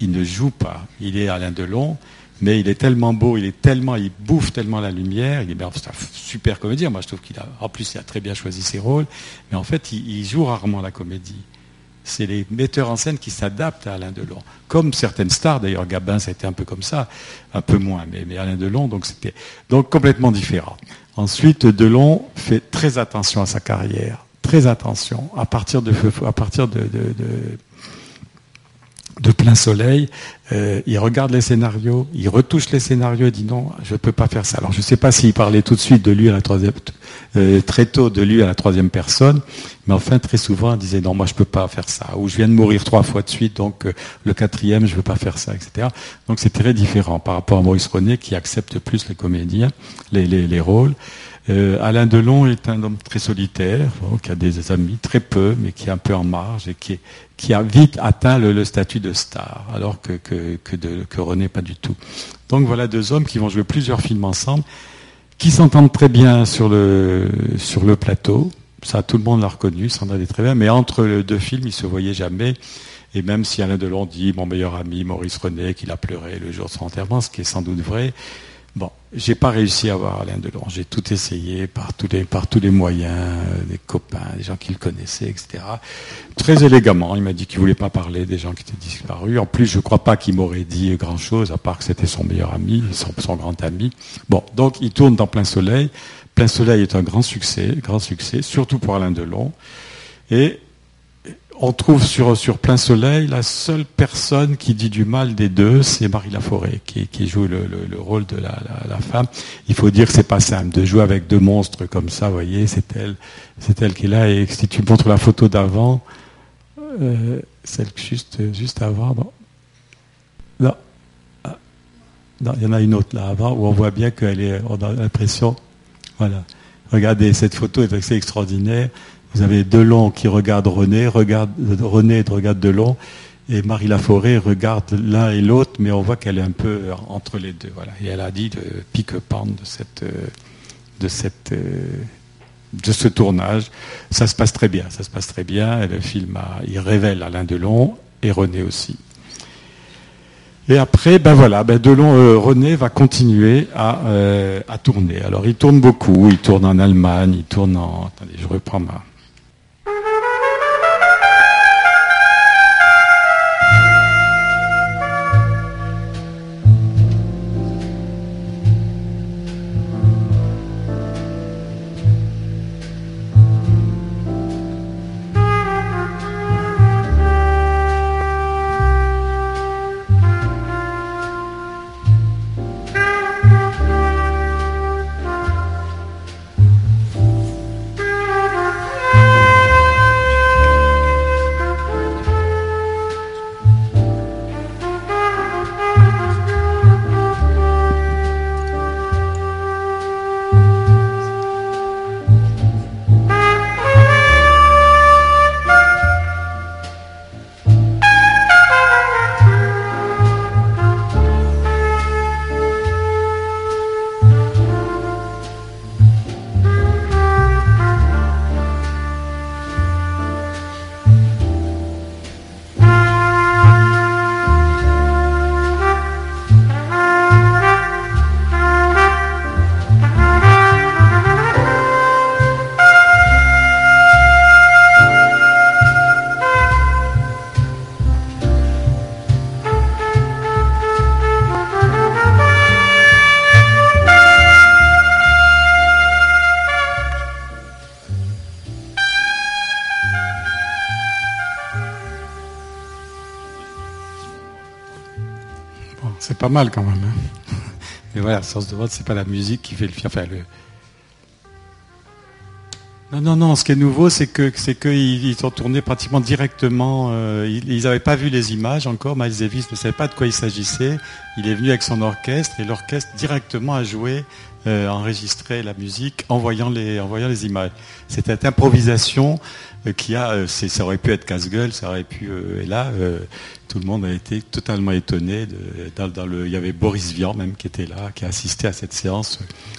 il ne joue pas. Il est Alain Delon, mais il est tellement beau, il est tellement, il bouffe tellement la lumière. Il est bien, c'est un super comédien. Moi, je trouve qu'il a, en plus, il a très bien choisi ses rôles. Mais en fait, il, joue rarement la comédie. C'est les metteurs en scène qui s'adaptent à Alain Delon. Comme certaines stars, d'ailleurs, Gabin, ça a été un peu comme ça, un peu moins, mais, Alain Delon, donc c'était donc complètement différent. Ensuite, Delon fait très attention à sa carrière, très attention. À partir de de plein soleil, euh, il regarde les scénarios, il retouche les scénarios et dit non, je ne peux pas faire ça. Alors je ne sais pas s'il parlait tout de suite de lui à la troisième, euh, très tôt de lui à la troisième personne, mais enfin très souvent il disait non, moi je ne peux pas faire ça. Ou je viens de mourir trois fois de suite, donc euh, le quatrième je ne veux pas faire ça, etc. Donc c'est très différent par rapport à Maurice René qui accepte plus les comédiens, les, les, les rôles. Euh, Alain Delon est un homme très solitaire, qui a des amis très peu, mais qui est un peu en marge et qui, qui a vite atteint le, statut de star, alors que, que, que, de, que René pas du tout. Donc voilà deux hommes qui vont jouer plusieurs films ensemble, qui s'entendent très bien sur le, sur le plateau. Ça, tout le monde l'a reconnu, s'entendait très bien, mais entre les deux films, ils se voyaient jamais. Et même si Alain Delon dit mon meilleur ami Maurice René qu'il a pleuré le jour de son enterrement, ce qui est sans doute vrai, Bon, j'ai pas réussi à avoir Alain Delon. J'ai tout essayé par tous les, par tous les moyens, euh, des copains, des gens qui le connaissaient, etc. Très élégamment, il m'a dit qu'il voulait pas parler des gens qui étaient disparus. En plus, je crois pas qu'il m'aurait dit grand chose, à part que c'était son meilleur ami, son, son grand ami. Bon, donc il tourne dans Plein Soleil. Plein Soleil est un grand succès, grand succès, surtout pour Alain Delon. Et on trouve sur, plein soleil, la seule personne qui dit du mal des deux, c'est Marie Laforêt, qui, joue le, rôle de la, femme. Il faut dire que c'est pas simple de jouer avec deux monstres comme ça, vous voyez, c'est elle, c'est elle qui est là. Et si tu montres la photo d'avant, euh, celle juste, juste avant, non. Ah, non, il y en a une autre là avant où on voit bien qu'elle est, on a l'impression, voilà. Regardez, cette photo est assez extraordinaire. Vous avez Delon qui regarde René, regarde, René regarde Delon, Et Marie Laforêt regarde l'un et l'autre, mais on voit qu'elle est un peu entre les deux. Voilà. Et elle a dit de pique-pente de cette, de cette, de ce tournage. Ça se passe très bien, ça se passe très bien. le film, il révèle Alain Delon et René aussi. Et après, ben voilà, ben Delon, euh, René va continuer à, euh, à tourner. Alors il tourne beaucoup, il tourne en Allemagne, il tourne en... Attendez, je reprends ma, pas mal quand même. Hein. Mais voilà, Sens de vote, c'est pas la musique qui fait le film. Enfin, le... Non, non, non. Ce qui est nouveau, c'est que c'est qu'ils sont tournés pratiquement directement. Euh, ils n'avaient pas vu les images encore. Miles Davis ne savait pas de quoi il s'agissait. Il est venu avec son orchestre et l'orchestre directement a joué, euh, enregistré la musique, en voyant les, images. C'était improvisation euh, qui a. Euh, ça aurait pu être casse-gueule, ça aurait pu. et là, tout le monde a été totalement étonné. il y avait Boris Vian même qui était là, qui a assisté à cette séance.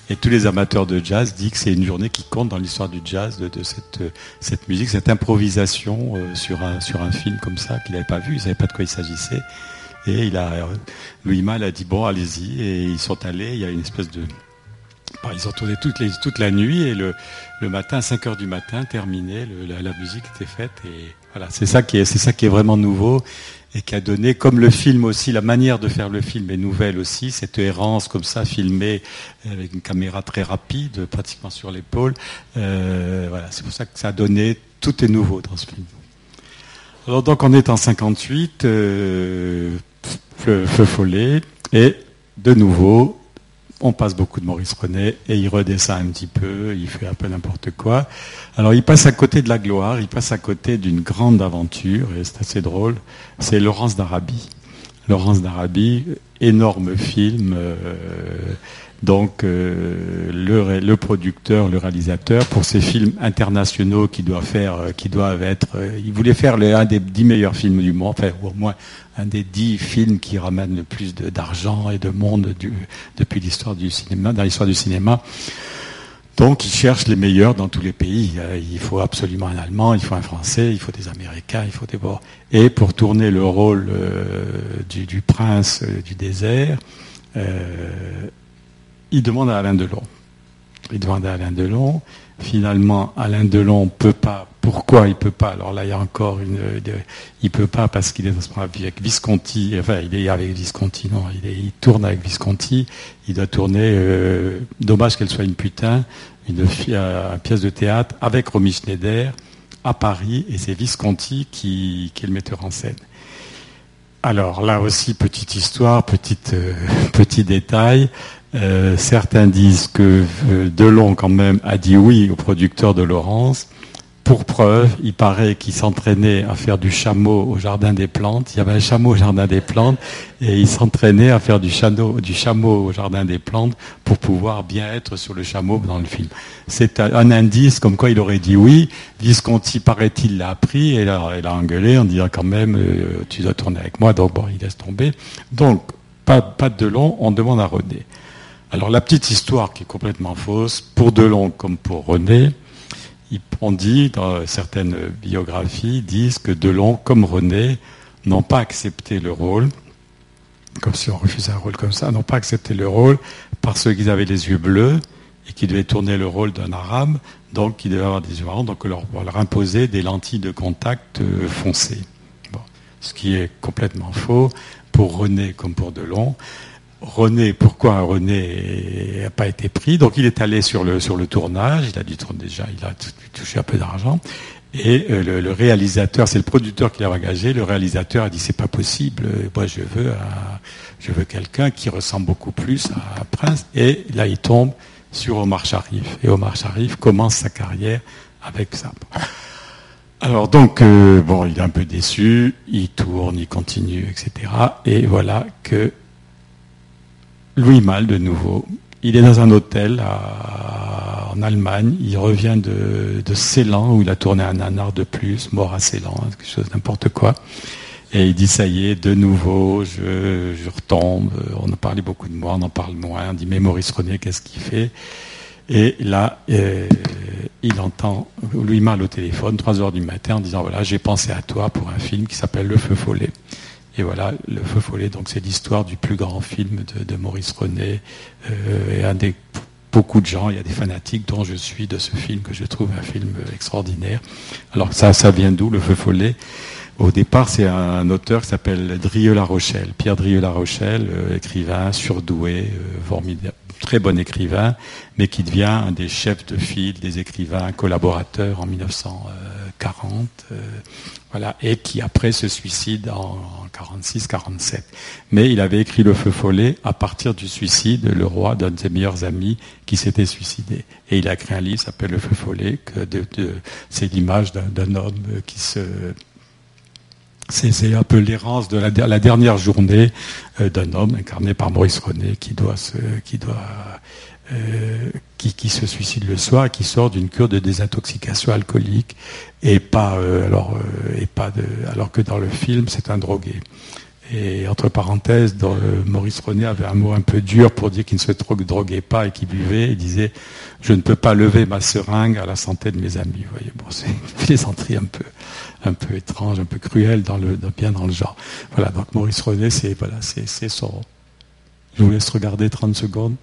Et tous les amateurs de jazz disent que c'est une journée qui compte dans l'histoire du jazz, de, cette, cette, musique, cette improvisation sur, un, film comme ça qu'il n'avait pas vu, il ne savait pas de quoi il s'agissait. Et il a, Louis Mal a dit bon allez-y et ils sont allés. Il y a une espèce de ils ont tourné toute, la nuit et le, matin, à 5 heures du matin, terminé, la, musique était faite et voilà, c'est ça qui est, c'est ça qui est vraiment nouveau et qui a donné, comme le film aussi, la manière de faire le film est nouvelle aussi, cette errance comme ça, filmée avec une caméra très rapide, pratiquement sur l'épaule. Euh, voilà, c'est pour ça que ça a donné, tout est nouveau dans ce film. Alors donc on est en 58, euh, Feu Follet, et de nouveau, on passe beaucoup de Maurice René et il redescend un petit peu, il fait un peu n'importe quoi. Alors il passe à côté de la gloire, il passe à côté d'une grande aventure, et c'est assez drôle, c'est Laurence d'Arabie. Laurence d'Arabie, énorme film, euh, donc euh, le, le, producteur, le réalisateur, pour ces films internationaux qui doivent faire, euh, qui doivent être, il voulait faire un des dix meilleurs films du monde, enfin au moins un des dix films qui ramènent le plus d'argent et de monde depuis l'histoire du cinéma, dans l'histoire du cinéma. Donc, il cherche les meilleurs dans tous les pays. Il faut absolument un Allemand, il faut un Français, il faut des Américains, il faut des... Et pour tourner le rôle euh, du, prince euh, du désert, euh, il demande à Alain Delon. Il demande à Alain Delon. Finalement, Alain Delon ne peut pas pourquoi il peut pas? Alors là, il y a encore une. Il peut pas parce qu'il est dans ce avec Visconti. Enfin, il est avec Visconti, non. Il, tourne avec Visconti. Il doit tourner. Euh, dommage qu'elle soit une putain. Une, une pièce de théâtre avec Romy Schneider à Paris et c'est Visconti qui, est le metteur en scène. Alors là aussi, petite histoire, petite, euh, petit détail. Euh, certains disent que Delon quand même a dit oui au producteur de Laurence pour preuve, il paraît qu'il s'entraînait à faire du chameau au jardin des plantes. Il y avait un chameau au jardin des plantes et il s'entraînait à faire du chameau, au jardin des plantes pour pouvoir bien être sur le chameau dans le film. C'est un, indice comme quoi il aurait dit oui. Visconti, paraît-il, l'a appris et l'a, a engueulé en disant quand même euh, tu dois tourner avec moi. Donc bon, il laisse tomber. Donc pas, pas de Delon, on demande à René. Alors la petite histoire qui est complètement fausse, pour Delon comme pour René, on dit, dans certaines biographies, disent que Delon, comme René, n'ont pas accepté le rôle, comme si on refusait un rôle comme ça, n'ont pas accepté le rôle parce qu'ils avaient les yeux bleus et qu'ils devaient tourner le rôle d'un arabe, donc ils devaient avoir des yeux marrons, donc on leur, leur imposer des lentilles de contact euh, foncées. Ce qui est complètement faux pour René comme pour Delon. René, pourquoi René n'a pas été pris? Donc il est allé sur le, tournage, il a dû tourner déjà, il a touché un peu d'argent. Et euh, le, réalisateur, c'est le producteur qui l'a engagé, le réalisateur a dit c'est pas possible, moi je veux, je veux quelqu'un qui ressemble beaucoup plus à, Prince. Et là il tombe sur Omar Sharif. Et Omar Sharif commence sa carrière avec ça. Alors donc, euh, bon, il est un peu déçu, il tourne, il continue, etc. Et voilà que Louis Mal, de nouveau. Il est dans un hôtel en Allemagne. Il revient de, de Ceylan, où il a tourné un nanar de plus, mort à Ceylan, quelque chose, n'importe quoi. Et il dit, ça y est, de nouveau, je, retombe. On a parlé beaucoup de moi, on en parle moins. On dit, mais Maurice René, qu'est-ce qu'il fait? Et là, euh, il entend Louis Mal au téléphone, 3 heures du matin, en disant, voilà, j'ai pensé à toi pour un film qui s'appelle Le Feu Follet. Et voilà, Le Feu Follet, donc c'est l'histoire du plus grand film de, Maurice René. Euh, et un beaucoup de gens, il y a des fanatiques dont je suis de ce film, que je trouve un film extraordinaire. Alors ça, ça vient d'où, Le Feu Follet? Au départ, c'est un auteur qui s'appelle Drieux-La Rochelle, Pierre Drieux-La Rochelle, euh, écrivain surdoué, euh, formidable, très bon écrivain, mais qui devient un des chefs de file des écrivains collaborateurs en 1940, euh, voilà, et qui après se suicide en, 46-47. Mais il avait écrit Le Feu Follet à partir du suicide le roi d'un de ses meilleurs amis qui s'était suicidé. Et il a écrit un livre qui s'appelle Le Feu Follet, c'est l'image d'un homme qui se c'est un peu l'errance de la, dernière journée euh, d'un homme incarné par Maurice René qui doit se, qui doit, euh, qui, se suicide le soir et qui sort d'une cure de désintoxication alcoolique et pas, euh, alors, et pas alors que dans le film c'est un drogué. Et entre parenthèses, Maurice René avait un mot un peu dur pour dire qu'il ne se droguait pas et qu'il buvait. Il disait Je ne peux pas lever ma seringue à la santé de mes amis. Voyez, bon, c'est une plaisanterie un peu, un peu étrange, un peu cruel, dans le, bien dans le genre. Voilà, donc Maurice René, c'est voilà, c'est son. Je vous laisse regarder 30 secondes.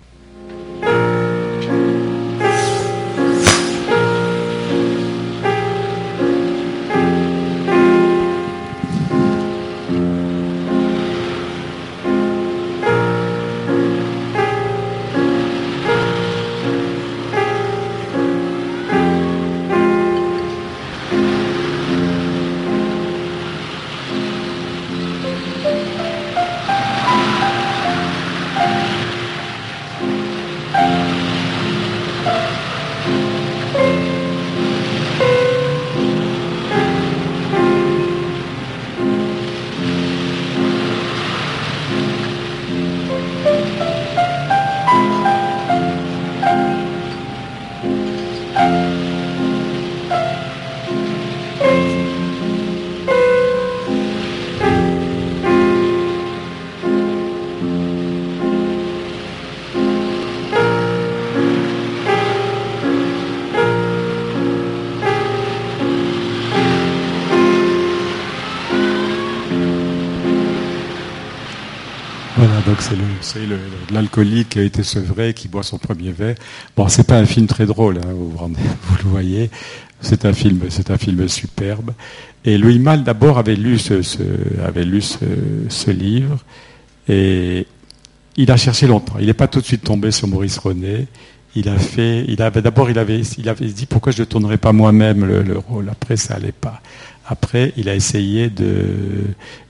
Qui a été sevré, qui boit son premier verre. Bon, c'est pas un film très drôle, hein, vous, le voyez. C'est un film, c'est un film superbe. Et Louis Mal d'abord avait lu ce, avait lu ce, livre et il a cherché longtemps. Il n'est pas tout de suite tombé sur Maurice René. Il a fait, il avait d'abord, il avait, il avait dit pourquoi je ne tournerais pas moi-même le, rôle? Après, ça allait pas. Après, il a essayé de,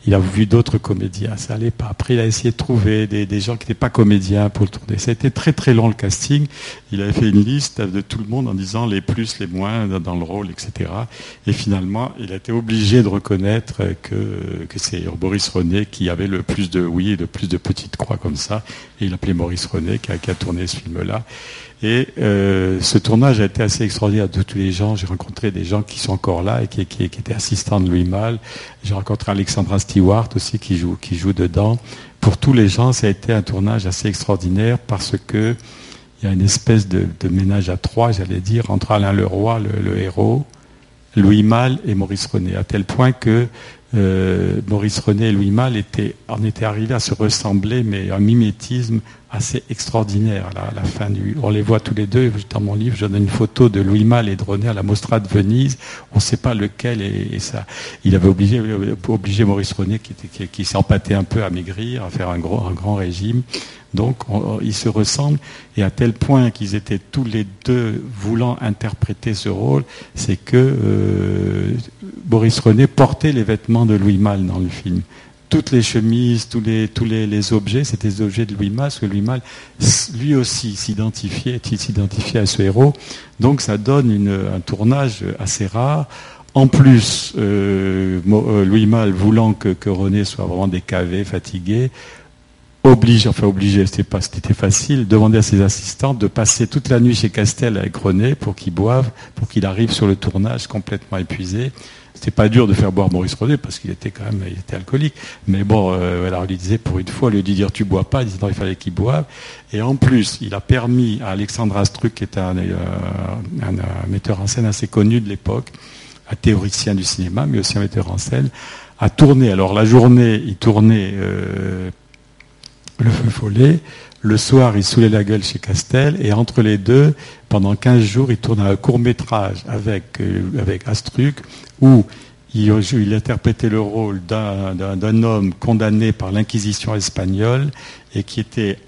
il a vu d'autres comédiens, ça allait pas. Après, il a essayé de trouver des, gens qui n'étaient pas comédiens pour le tourner. Ça a été très très long le casting. Il avait fait une liste de tout le monde en disant les plus, les moins dans le rôle, etc. Et finalement, il a été obligé de reconnaître que, que c'est Boris René qui avait le plus de oui et le plus de petites croix comme ça. Et il appelait Maurice René qui a, qui a tourné ce film-là. Et euh, ce tournage a été assez extraordinaire de tous les gens. J'ai rencontré des gens qui sont encore là et qui, étaient assistants de Louis Malle. J'ai rencontré Alexandra Stewart aussi qui joue, dedans. Pour tous les gens, ça a été un tournage assez extraordinaire parce que il y a une espèce de, de ménage à trois, j'allais dire, entre Alain Leroy, le, le héros, Louis Malle et Maurice René, à tel point que euh, Maurice René et Louis Malle étaient, en étaient arrivés à se ressembler, mais un mimétisme assez extraordinaire à la, fin du. On les voit tous les deux. Dans mon livre, je donne une photo de Louis Malle et de René à la Mostra de Venise. On ne sait pas lequel et, ça. Il avait obligé, Maurice René, qui, qui, qui un peu à maigrir, à faire un, gros, un grand régime. Donc ils se ressemblent et à tel point qu'ils étaient tous les deux voulant interpréter ce rôle, c'est que euh, Boris René portait les vêtements de Louis Malle dans le film. Toutes les chemises, tous les, tous les, objets, c'était des objets de Louis Malle, parce que Louis Malle, lui aussi, s'identifiait, s'identifiait à ce héros. Donc ça donne un tournage assez rare. En plus, euh, euh, Louis Malle voulant que, que René soit vraiment décavé, fatigué, oblige, enfin obligé, c'était pas, c'était facile, demander à ses assistants de passer toute la nuit chez Castel avec René pour qu'il boive, pour qu'il arrive sur le tournage complètement épuisé. C'était pas dur de faire boire Maurice René parce qu'il était quand même, il était alcoolique. Mais bon, euh, alors il lui disait pour une fois, de dire tu bois pas, il disait non, il fallait qu'il boive. Et en plus, il a permis à Alexandre Astruc, qui était un, euh, un, metteur en scène assez connu de l'époque, un théoricien du cinéma, mais aussi un metteur en scène, à tourner. Alors la journée, il tournait euh, le feu follet. Le soir, il saoulait la gueule chez Castel. Et entre les deux, pendant 15 jours, il tournait un court métrage avec, euh, avec Astruc où il, il, interprétait le rôle d'un homme condamné par l'inquisition espagnole et qui était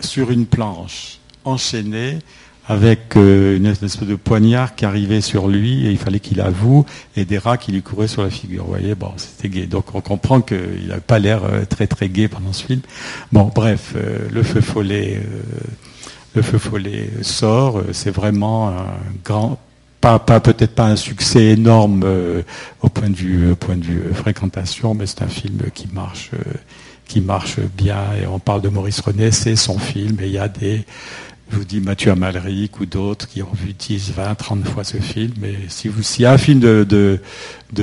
sur une planche enchaîné avec euh, une espèce de poignard qui arrivait sur lui et il fallait qu'il avoue et des rats qui lui couraient sur la figure. Vous voyez, bon, c'était gay. Donc on comprend qu'il n'a pas l'air euh, très très gay pendant ce film. Bon, bref, euh, le feu follet, le feu follet sort. c'est vraiment un grand, pas, peut-être pas un succès énorme au point de vue, au point de vue fréquentation, mais c'est un film qui marche qui marche bien et on parle de Maurice René, c'est son film et il y a des je vous dis Mathieu Amalric ou d'autres qui ont vu 10, 20, 30 fois ce film. Mais s'il y a un film de,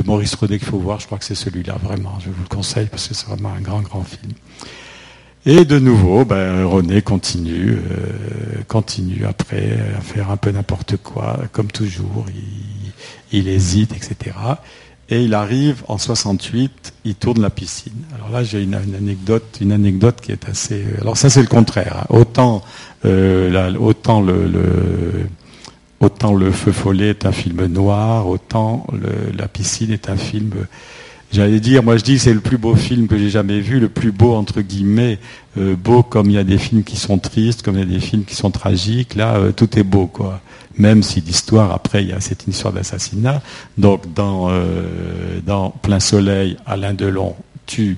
Maurice Rodet qu'il faut voir, je crois que c'est celui-là, vraiment. Je vous le conseille parce que c'est vraiment un grand, grand film. Et de nouveau, ben, René continue, euh, continue après à faire un peu n'importe quoi, comme toujours. Il, hésite, etc. Et il arrive en 68, il tourne la piscine. Alors là, j'ai une, anecdote, une anecdote qui est assez. Alors ça, c'est le contraire. Hein. Autant, euh, autant le, feu follet est un film noir, autant la piscine est un film. J'allais dire, moi je dis c'est le plus beau film que j'ai jamais vu, le plus beau entre guillemets, euh, beau comme il y a des films qui sont tristes, comme il y a des films qui sont tragiques. Là, euh, tout est beau, quoi même si l'histoire, après, il y a cette histoire d'assassinat. Donc, dans, Plein Soleil, Alain Delon tue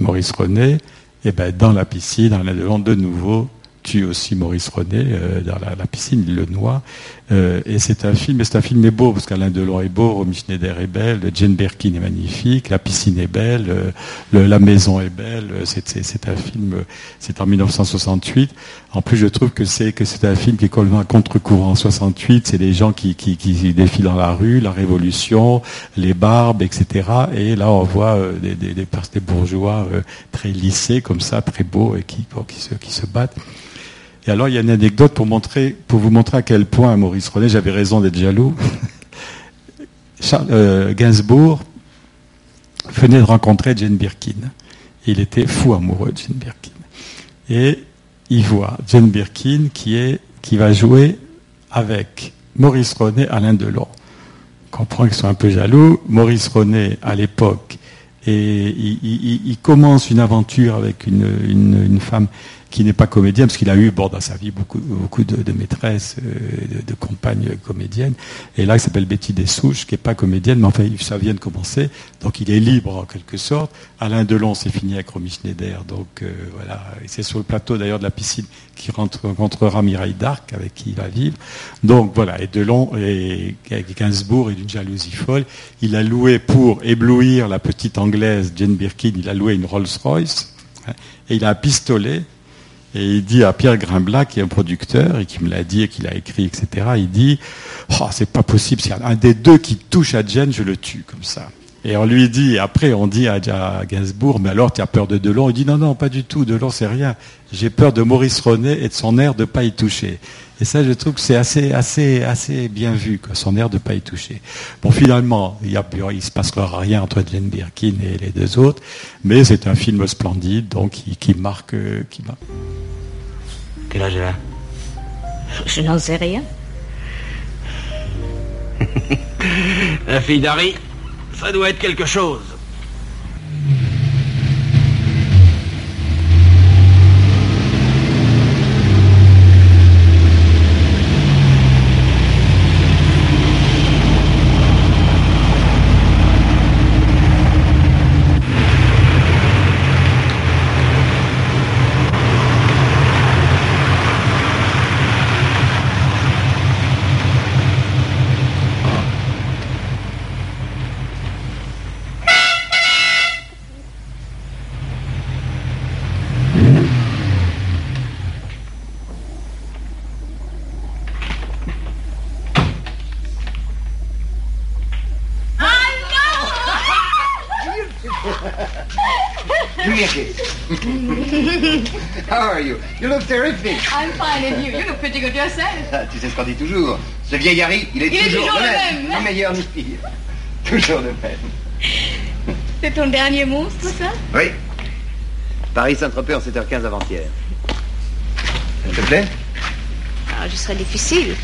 Maurice René, et ben dans la piscine, Alain Delon, de nouveau, tue aussi Maurice René euh, dans la, piscine, il le noie. Euh, et c'est un film, mais c'est un film est beau, parce qu'Alain Delon est beau, Romy Schneider est belle, Jane Birkin est magnifique, la piscine est belle, euh, la maison est belle, c'est un film, c'est en 1968. En plus, je trouve que c'est que c'est un film qui est complètement à contre-courant. En 68, c'est des gens qui, qui, qui, défilent dans la rue, la révolution, les barbes, etc. Et là, on voit des, des, des, des bourgeois très lissés, comme ça, très beaux, et qui, qui, se, qui se battent. Et alors, il y a une anecdote pour, montrer, pour vous montrer à quel point Maurice René, j'avais raison d'être jaloux. Charles, euh, Gainsbourg venait de rencontrer Jane Birkin. Il était fou amoureux de Jane Birkin. Et il voit Jane Birkin qui, est, qui va jouer avec Maurice René, Alain Delon. On comprend qu'ils sont un peu jaloux. Maurice René, à l'époque, il, commence une aventure avec une, une femme qui n'est pas comédien, parce qu'il a eu dans sa vie beaucoup, beaucoup de, maîtresses, euh, de, compagnes comédiennes. Et là, il s'appelle Betty Dessouches, qui n'est pas comédienne, mais enfin, ça vient de commencer. Donc, il est libre en quelque sorte. Alain Delon, c'est fini avec Romy Schneider. Donc, euh, voilà. c'est sur le plateau d'ailleurs de la piscine qu'il rencontrera Mireille Darc, avec qui il va vivre. Donc, voilà. Et Delon, et, avec Gainsbourg, et d'une jalousie folle. Il a loué pour éblouir la petite anglaise Jane Birkin, il a loué une Rolls-Royce. Hein, et il a un pistolet et il dit à Pierre Grimblat, qui est un producteur et qui me l'a dit et qui l'a écrit, etc., il dit oh, c'est pas possible, si un des deux qui touche à Jen, je le tue comme ça. Et on lui dit, après on dit à, Gainsbourg, mais alors tu as peur de Delon? Il dit non, non, pas du tout, Delon c'est rien. J'ai peur de Maurice René et de son air de pas y toucher. Et ça, je trouve que c'est assez, assez, assez bien vu, quoi, son air de ne pas y toucher. Bon, finalement, il ne se passera rien entre Jane Birkin et les deux autres, mais c'est un film splendide, donc qui, marque, qui marque. Quel âge elle a? Je n'en sais rien. La fille d'Harry, ça doit être quelque chose. You? Look terrific. I'm fine, and you? You look pretty good yourself. Ah, tu sais ce qu'on dit toujours. Ce vieil Harry, il est, il toujours, est toujours, le même. Ni meilleur ni pire. Toujours le même. C'est ton dernier monstre, ça? Oui. Paris Saint-Tropez en 7h15 avant-hier. Ça te plaît? Ah, Je serais difficile.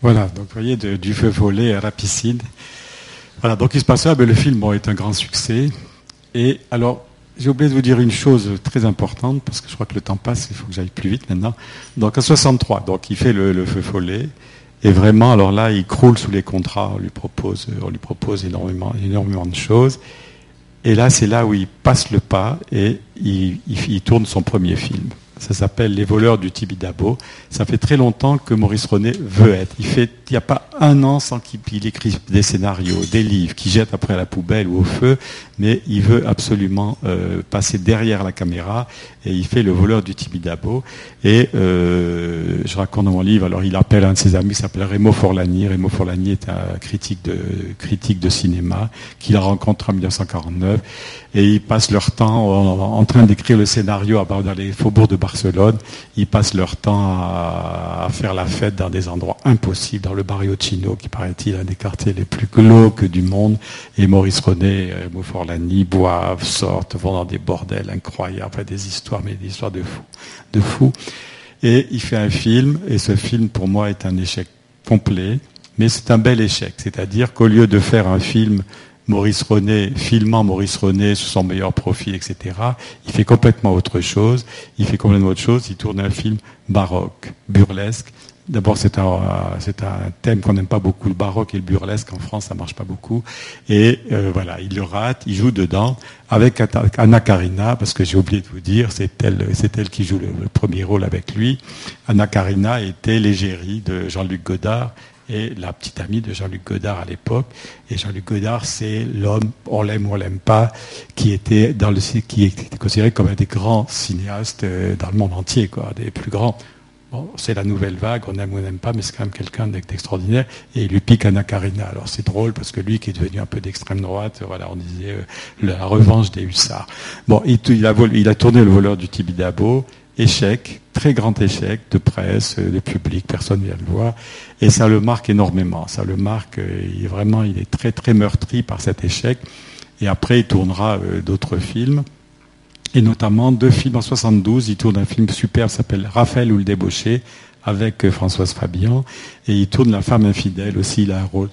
Voilà, donc vous voyez, du feu volé à rapicide. Voilà, donc il se passe ça, mais le film est un grand succès. Et alors, j'ai oublié de vous dire une chose très importante, parce que je crois que le temps passe, il faut que j'aille plus vite maintenant. Donc en 63, donc il fait le, feu follet, et vraiment, alors là, il croule sous les contrats, on lui propose, on lui propose énormément, énormément de choses. Et là, c'est là où il passe le pas et il tourne son premier film. Ça s'appelle Les voleurs du Tibidabo. Ça fait très longtemps que Maurice René veut être. Il n'y a pas un an sans qu'il écrive des scénarios, des livres qu'il jette après à la poubelle ou au feu, mais il veut absolument euh, passer derrière la caméra et il fait Le voleur du Tibidabo. Et euh, je raconte dans mon livre, alors il appelle un de ses amis qui s'appelle Remo Forlani. Remo Forlani est un critique de, critique de cinéma qu'il rencontre en 1949 et ils passent leur temps en, train d'écrire le scénario dans les faubourgs de Barcelone. Ils passent leur temps à, faire la fête dans des endroits impossibles, dans le barrio Chino, qui paraît-il un des quartiers les plus glauques du monde. Et Maurice René, et Forlani boivent, sortent, vont dans des bordels incroyables, des histoires, mais des histoires de fous, de. Et il fait un film, et ce film pour moi est un échec complet, mais c'est un bel échec. C'est-à-dire qu'au lieu de faire un film Maurice René, filmant Maurice René sous son meilleur profil, etc. Il fait complètement autre chose. Il fait complètement autre chose. Il tourne un film baroque, burlesque. D'abord, c'est un, c'est un thème qu'on n'aime pas beaucoup, le baroque et le burlesque. En France, ça marche pas beaucoup. Et euh, voilà, il le rate, il joue dedans avec Anna Karina, parce que j'ai oublié de vous dire, c'est elle, c'est elle qui joue le, premier rôle avec lui. Anna Karina était l'égérie de Jean-Luc Godard et la petite amie de Jean-Luc Godard à l'époque. Et Jean-Luc Godard, c'est l'homme, on l'aime ou on l'aime pas, qui était dans le qui est considéré comme un des grands cinéastes euh, dans le monde entier, quoi, des plus grands. Bon, c'est la nouvelle vague, on aime ou on n'aime pas, mais c'est quand même quelqu'un d'extraordinaire. Et il lui pique Anna Karina. Alors c'est drôle parce que lui qui est devenu un peu d'extrême droite, voilà, on disait euh, la revanche des hussards. Bon, il, a, tourné le voleur du Tibidabo échec, très grand échec de presse, de public, personne ne vient le voir, et ça le marque énormément. Ça le marque, euh, il est vraiment, il est très très meurtri par cet échec. Et après, il tournera euh, d'autres films, et notamment deux films en 72. Il tourne un film super, s'appelle Raphaël ou le débauché, avec euh, Françoise Fabian, et il tourne La femme infidèle aussi. Il a un rôle.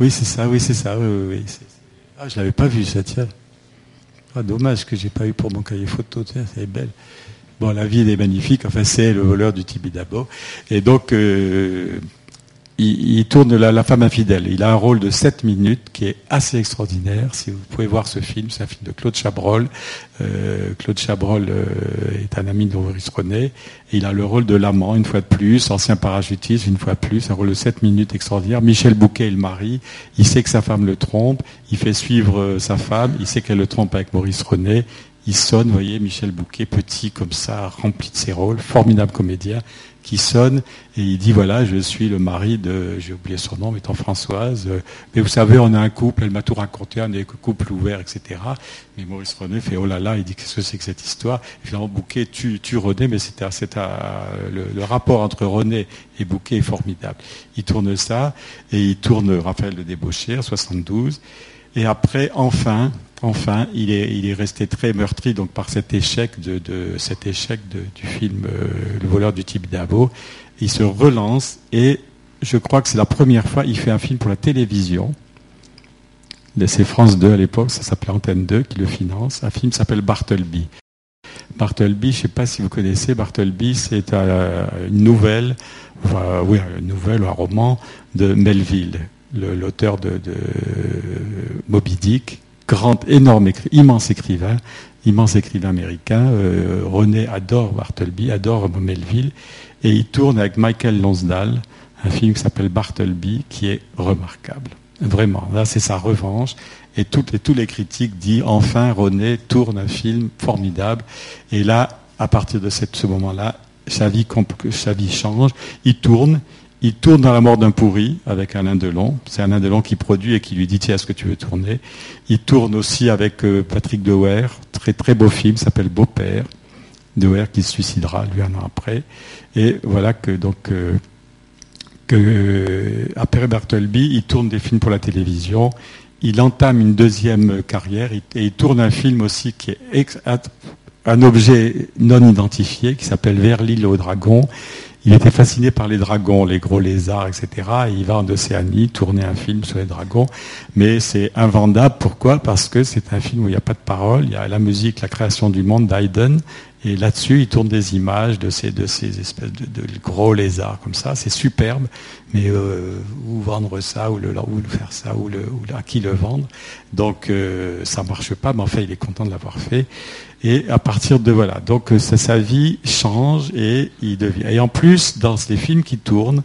oui, c'est ça. Oui, c'est ça. Oui, oui, Ah, je l'avais pas vu, ça, tiens. Ah, dommage que j'ai pas eu pour mon cahier photo, tiens, c'est belle. Bon, la ville est magnifique, enfin, c'est le voleur du Tibidabo. Et donc, euh, il, il tourne la, la femme infidèle. Il a un rôle de 7 minutes qui est assez extraordinaire. Si vous pouvez voir ce film, c'est un film de Claude Chabrol. Euh, Claude Chabrol euh, est un ami de Maurice René. Il a le rôle de l'amant, une fois de plus, ancien parachutiste, une fois de plus, un rôle de 7 minutes extraordinaire. Michel Bouquet est le mari. Il sait que sa femme le trompe. Il fait suivre euh, sa femme. Il sait qu'elle le trompe avec Maurice René. Il sonne, vous voyez, Michel Bouquet, petit comme ça, rempli de ses rôles, formidable comédien qui sonne et il dit voilà, je suis le mari de, j'ai oublié son nom, mais étant Françoise. euh, Mais vous savez, on a un couple, elle m'a tout raconté, on est couple ouvert, etc. Mais Maurice René fait oh là là, il dit qu'est-ce que c'est que cette histoire? Finalement, Bouquet tue, tue René, mais c'est un- le, le rapport entre René et Bouquet est formidable. Il tourne ça et il tourne Raphaël de Débauché en 72. Et après, enfin, enfin, il est, resté très meurtri par cet échec du film euh, Le voleur du type d'Abo. Il se relance et je crois que c'est la première fois il fait un film pour la télévision. C'est France 2 à l'époque, ça s'appelait Antenne 2 qui le finance. Un film s'appelle Bartleby. Bartleby, je ne sais pas si vous connaissez, Bartleby, c'est euh, une nouvelle, oui, une nouvelle, un roman de Melville, le- l'auteur de Moby Dick, grand, énorme, immense écrivain, immense écrivain américain. Euh, René adore Bartleby, adore Melville, et il tourne avec Michael Lonsdale un film qui s'appelle Bartleby, qui est remarquable. Vraiment, là c'est sa revanche. Et tous les critiques disent enfin René tourne un film formidable. Et là, à partir de ce moment-là, sa vie change. Il tourne, il tourne dans la mort d'un pourri avec Alain Delon. C'est Alain Delon qui produit et qui lui dit tiens, est-ce que tu veux tourner? Il tourne aussi avec euh, Patrick Dewer, très très beau film, s'appelle Beau-père. Dewer qui se suicidera lui un an après. Et voilà que donc euh, que euh, il tourne des films pour la télévision. Il entame une deuxième carrière et il tourne un film aussi qui est un objet non identifié qui s'appelle Vers l'île aux dragons. Il était fasciné par les dragons, les gros lézards, etc. Et il va en Océanie tourner un film sur les dragons. Mais c'est invendable. Pourquoi? Parce que c'est un film où il n'y a pas de parole. Il y a la musique, la création du monde d'Haydn. Et là-dessus, il tourne des images de ces, espèces de, gros lézards comme ça. C'est superbe. Mais euh, où vendre ça, ou, le, où faire ça, ou à qui le vendre? Donc euh, ça marche pas. Mais enfin, il est content de l'avoir fait. Et à partir de voilà, donc euh, sa vie change et il devient. Et en plus, dans les films qui tournent,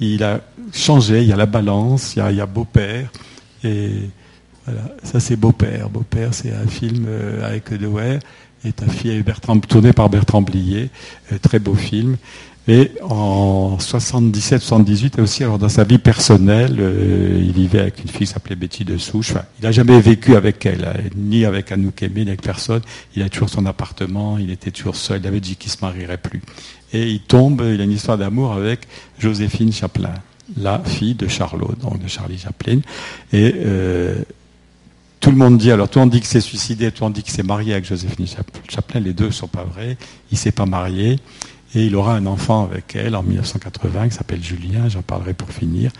il a changé. Il y a la balance, il y a, beau-père et voilà, ça c'est beau-père. Beau-père, c'est un film euh, avec Dewer et ta fille est Bertrand, tourné par Bertrand Blier, euh, très beau film. Et en 77-78, aussi, alors dans sa vie personnelle, euh, il vivait avec une fille qui s'appelait Betty de Souche. Enfin, il n'a jamais vécu avec elle, hein, ni avec Anouk ni avec personne. Il a toujours son appartement, il était toujours seul, il avait dit qu'il ne se marierait plus. Et il tombe, il a une histoire d'amour avec Joséphine Chaplin, la fille de Charlot, donc de Charlie Chaplin. Et euh, tout le monde dit, alors tout le monde dit que c'est suicidé, tout le monde dit qu'il s'est marié avec Joséphine Chap- Chaplin, les deux ne sont pas vrais, il s'est pas marié, et il aura un enfant avec elle en 1980 qui s'appelle Julien, j'en parlerai pour finir.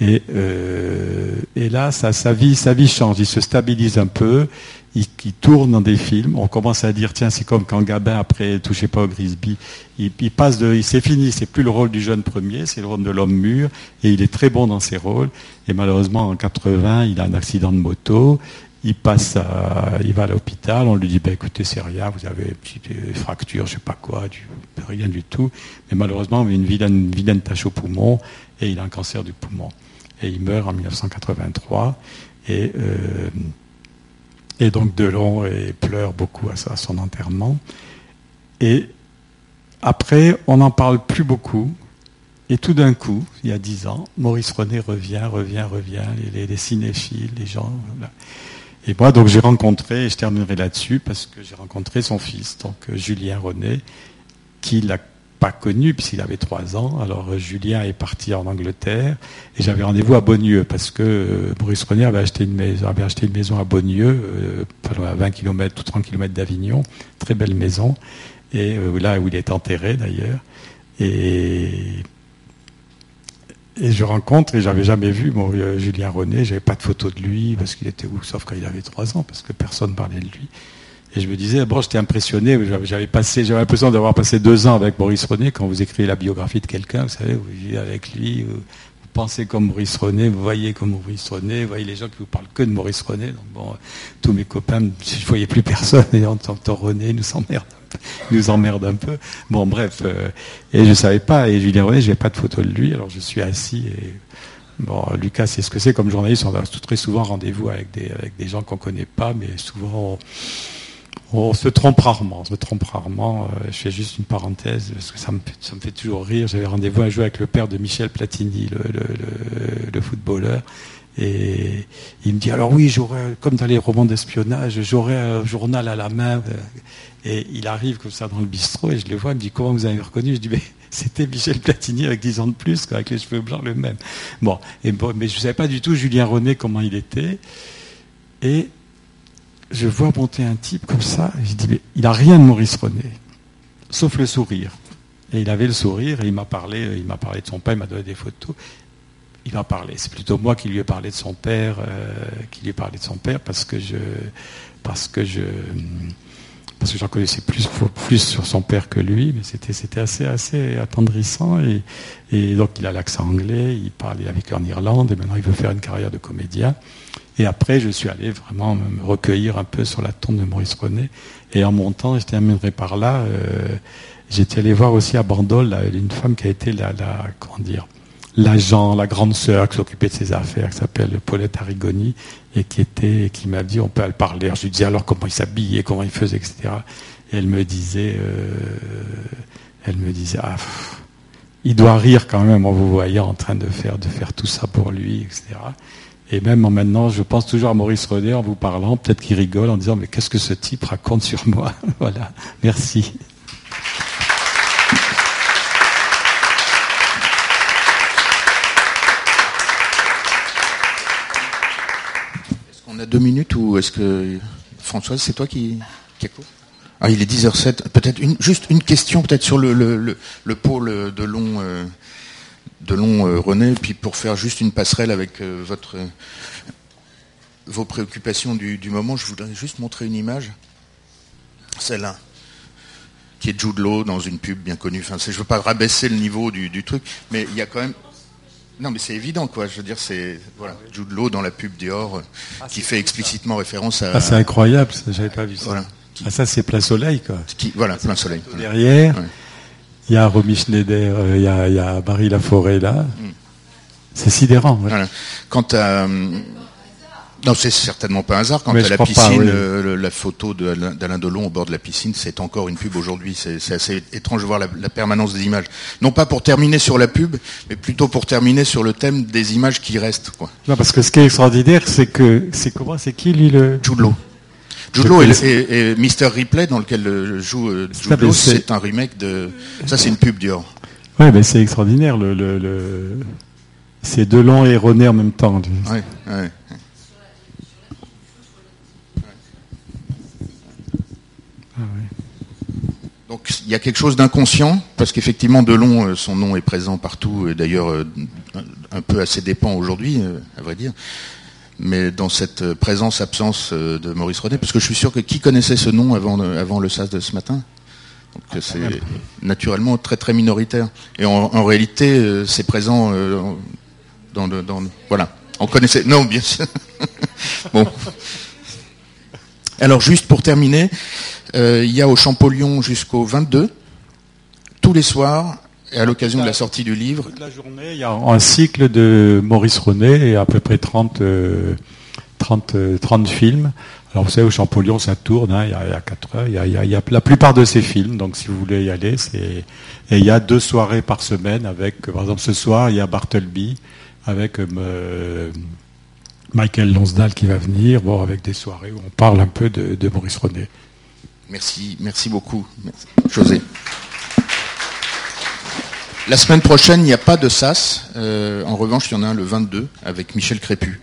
Et, euh, là, sa, vie, change, il se stabilise un peu, il, tourne dans des films, on commence à dire, tiens, c'est comme quand Gabin, après Touchez pas au Grisby, il, passe de, c'est fini, c'est plus le rôle du jeune premier, c'est le rôle de l'homme mûr, et il est très bon dans ses rôles, et malheureusement, en 80, il a un accident de moto, il passe il va à l'hôpital, on lui dit, ben, écoutez, c'est rien, vous avez une petite euh, fracture, je sais pas quoi, rien du tout. Mais malheureusement, il a une vilaine, tache au poumon et il a un cancer du poumon. Et il meurt en 1983. Et, euh, et donc Delon et pleure beaucoup à, son enterrement. Et après, on n'en parle plus beaucoup. Et tout d'un coup, il y a dix ans, Maurice René revient, revient, revient, les, les, les cinéphiles, les gens. Et moi, donc, j'ai rencontré, et je terminerai là-dessus, parce que j'ai rencontré son fils, donc euh, Julien René, qui l'a pas connu puisqu'il avait trois ans. Alors euh, Julien est parti en Angleterre et j'avais rendez-vous à Beaunieu parce que euh, René avait acheté une maison, avait acheté une maison à Beaunieu, euh, à 20 km ou 30 km d'Avignon, très belle maison, et là où il est enterré d'ailleurs. Et je rencontre, et j'avais jamais vu Julien René, j'avais pas de photo de lui, parce qu'il était où, sauf quand il avait trois ans, parce que personne parlait de lui. Et je me disais, bon, j'étais impressionné, j'avais- passé, j'avais l'impression d'avoir passé deux ans avec Maurice René, quand vous écrivez la biographie de quelqu'un, vous savez, vous vivez avec lui, vous, pensez comme Maurice René, vous voyez comme Maurice René, vous voyez les gens qui vous parlent que de Maurice René, donc bon, tous mes copains, je voyais plus personne, et en tant que René, nous emmerde un peu, nous emmerde un peu. Bon, bref, euh, et je savais pas, et Julien René, j'avais pas de photo de lui, alors je suis assis et, Bon, Lucas, c'est ce que c'est comme journaliste. On a très souvent rendez-vous avec des, avec des gens qu'on connaît pas, mais souvent on, se trompe rarement. On se trompe rarement. Euh, je fais juste une parenthèse parce que ça me, ça me fait toujours rire. J'avais rendez-vous un jour avec le père de Michel Platini, le- le footballeur. Et il me dit alors oui, j'aurais, comme dans les romans d'espionnage, j'aurais un journal à la main. Et il arrive comme ça dans le bistrot et je le vois, il me dit comment vous avez reconnu? Je dis mais c'était Michel Platini avec 10 ans de plus, avec les cheveux blancs le même. Bon, et bon, mais je ne savais pas du tout Julien René comment il était. Et je vois monter un type comme ça, je dis mais il a rien de Maurice René, sauf le sourire. Et il avait le sourire et il m'a parlé, il m'a parlé de son père, il m'a donné des photos. Il m'a parlé. C'est plutôt moi qui lui ai parlé de son père, euh, qui lui ai parlé de son père parce que parce que j'en connaissais plus, sur son père que lui, mais c'était, assez, attendrissant. Et, donc il a l'accent anglais, il parle, il a vécu en Irlande et maintenant il veut faire une carrière de comédien. Et après, je suis allé vraiment me recueillir un peu sur la tombe de Maurice René. Et en montant, je terminerai par là. Euh, J'étais allé voir aussi à Bandol une femme qui a été la, la comment dire, l'agent, la grande sœur qui s'occupait de ses affaires, qui s'appelle Paulette Arrigoni, et qui était, qui m'a dit, on peut le parler. Je lui disais alors comment il s'habillait, comment il faisait, etc. Et elle me disait, euh, elle me disait, ah, il doit rire quand même en vous voyant en train de faire, de faire tout ça pour lui, etc. Et même en maintenant, je pense toujours à Maurice René en vous parlant, peut-être qu'il rigole en disant, mais qu'est-ce que ce type raconte sur moi? Voilà, merci. Est-ce qu'on a deux minutes ou est-ce que Françoise, c'est toi qui, qui ah, il est 10h07. Peut-être une, juste une question, peut-être sur le, le, le, le pôle de long, euh, de long euh, René, puis pour faire juste une passerelle avec euh, votre, vos préoccupations du, du, moment, je voudrais juste montrer une image, celle-là, qui est Jude Law dans une pub bien connue. Enfin, je ne veux pas rabaisser le niveau du, du truc, mais il y a quand même non, mais c'est évident, quoi. Je veux dire, c'est voilà, Jude Law dans la pub Dior ah, qui fait explicitement ça. référence à. Ah, c'est incroyable, ça, j'avais pas vu ça. Voilà. Ah, ça, c'est plein soleil, quoi. Qui, voilà, plein soleil. Derrière, il ouais. y a Romy Schneider, il euh, y, a, y, a, Barry Laforêt là. Mm. C'est sidérant. Ouais. Voilà. Quant à. Euh, non, c'est certainement pas un hasard. Quant Mais à la piscine, pas, oui. euh, la photo d'Alain Delon au bord de la piscine, c'est encore une pub aujourd'hui. C'est assez étrange de voir la, la, permanence des images. Non pas pour terminer sur la pub, mais plutôt pour terminer sur le thème des images qui restent. Quoi. Non, parce que ce qui est extraordinaire, c'est que c'est comment, c'est qui lui le Jude Law. Jude Law et, et, et, Mr. Ripley, dans lequel joue euh, Jude Law, c'est un remake de. Ça, c'est une pub Dior. Ouais, mais c'est extraordinaire. Le, le, le... C'est Delon et René en même temps. Ouais, ouais. Ah ouais. Donc il y a quelque chose d'inconscient, parce qu'effectivement Delon, euh, son nom est présent partout, et d'ailleurs euh, un peu à ses dépens aujourd'hui, euh, à vrai dire mais dans cette présence-absence de Maurice René, parce que je suis sûr que qui connaissait ce nom avant, avant le SAS de ce matin? Donc c'est naturellement très très minoritaire. Et en, réalité, c'est présent dans, le, dans le... Voilà. On connaissait... Non, bien sûr. bon. Alors juste pour terminer, euh, il y a au Champollion jusqu'au 22, tous les soirs, et à l'occasion de la sortie du livre. Toute la journée, il y a un cycle de Maurice René et à peu près 30, euh, 30, euh, 30 films. Alors vous savez, au Champollion, ça tourne, hein, il, y a, il y a 4 heures, il y a, la plupart de ces films, donc si vous voulez y aller. Et il y a deux soirées par semaine avec, par exemple ce soir, il y a Bartleby, avec Michael Lonsdal qui va venir, bon, avec des soirées où on parle un peu de Maurice René. Merci, beaucoup. José. La semaine prochaine, il n'y a pas de SAS. Euh, en revanche, il y en a un le 22 avec Michel Crépu.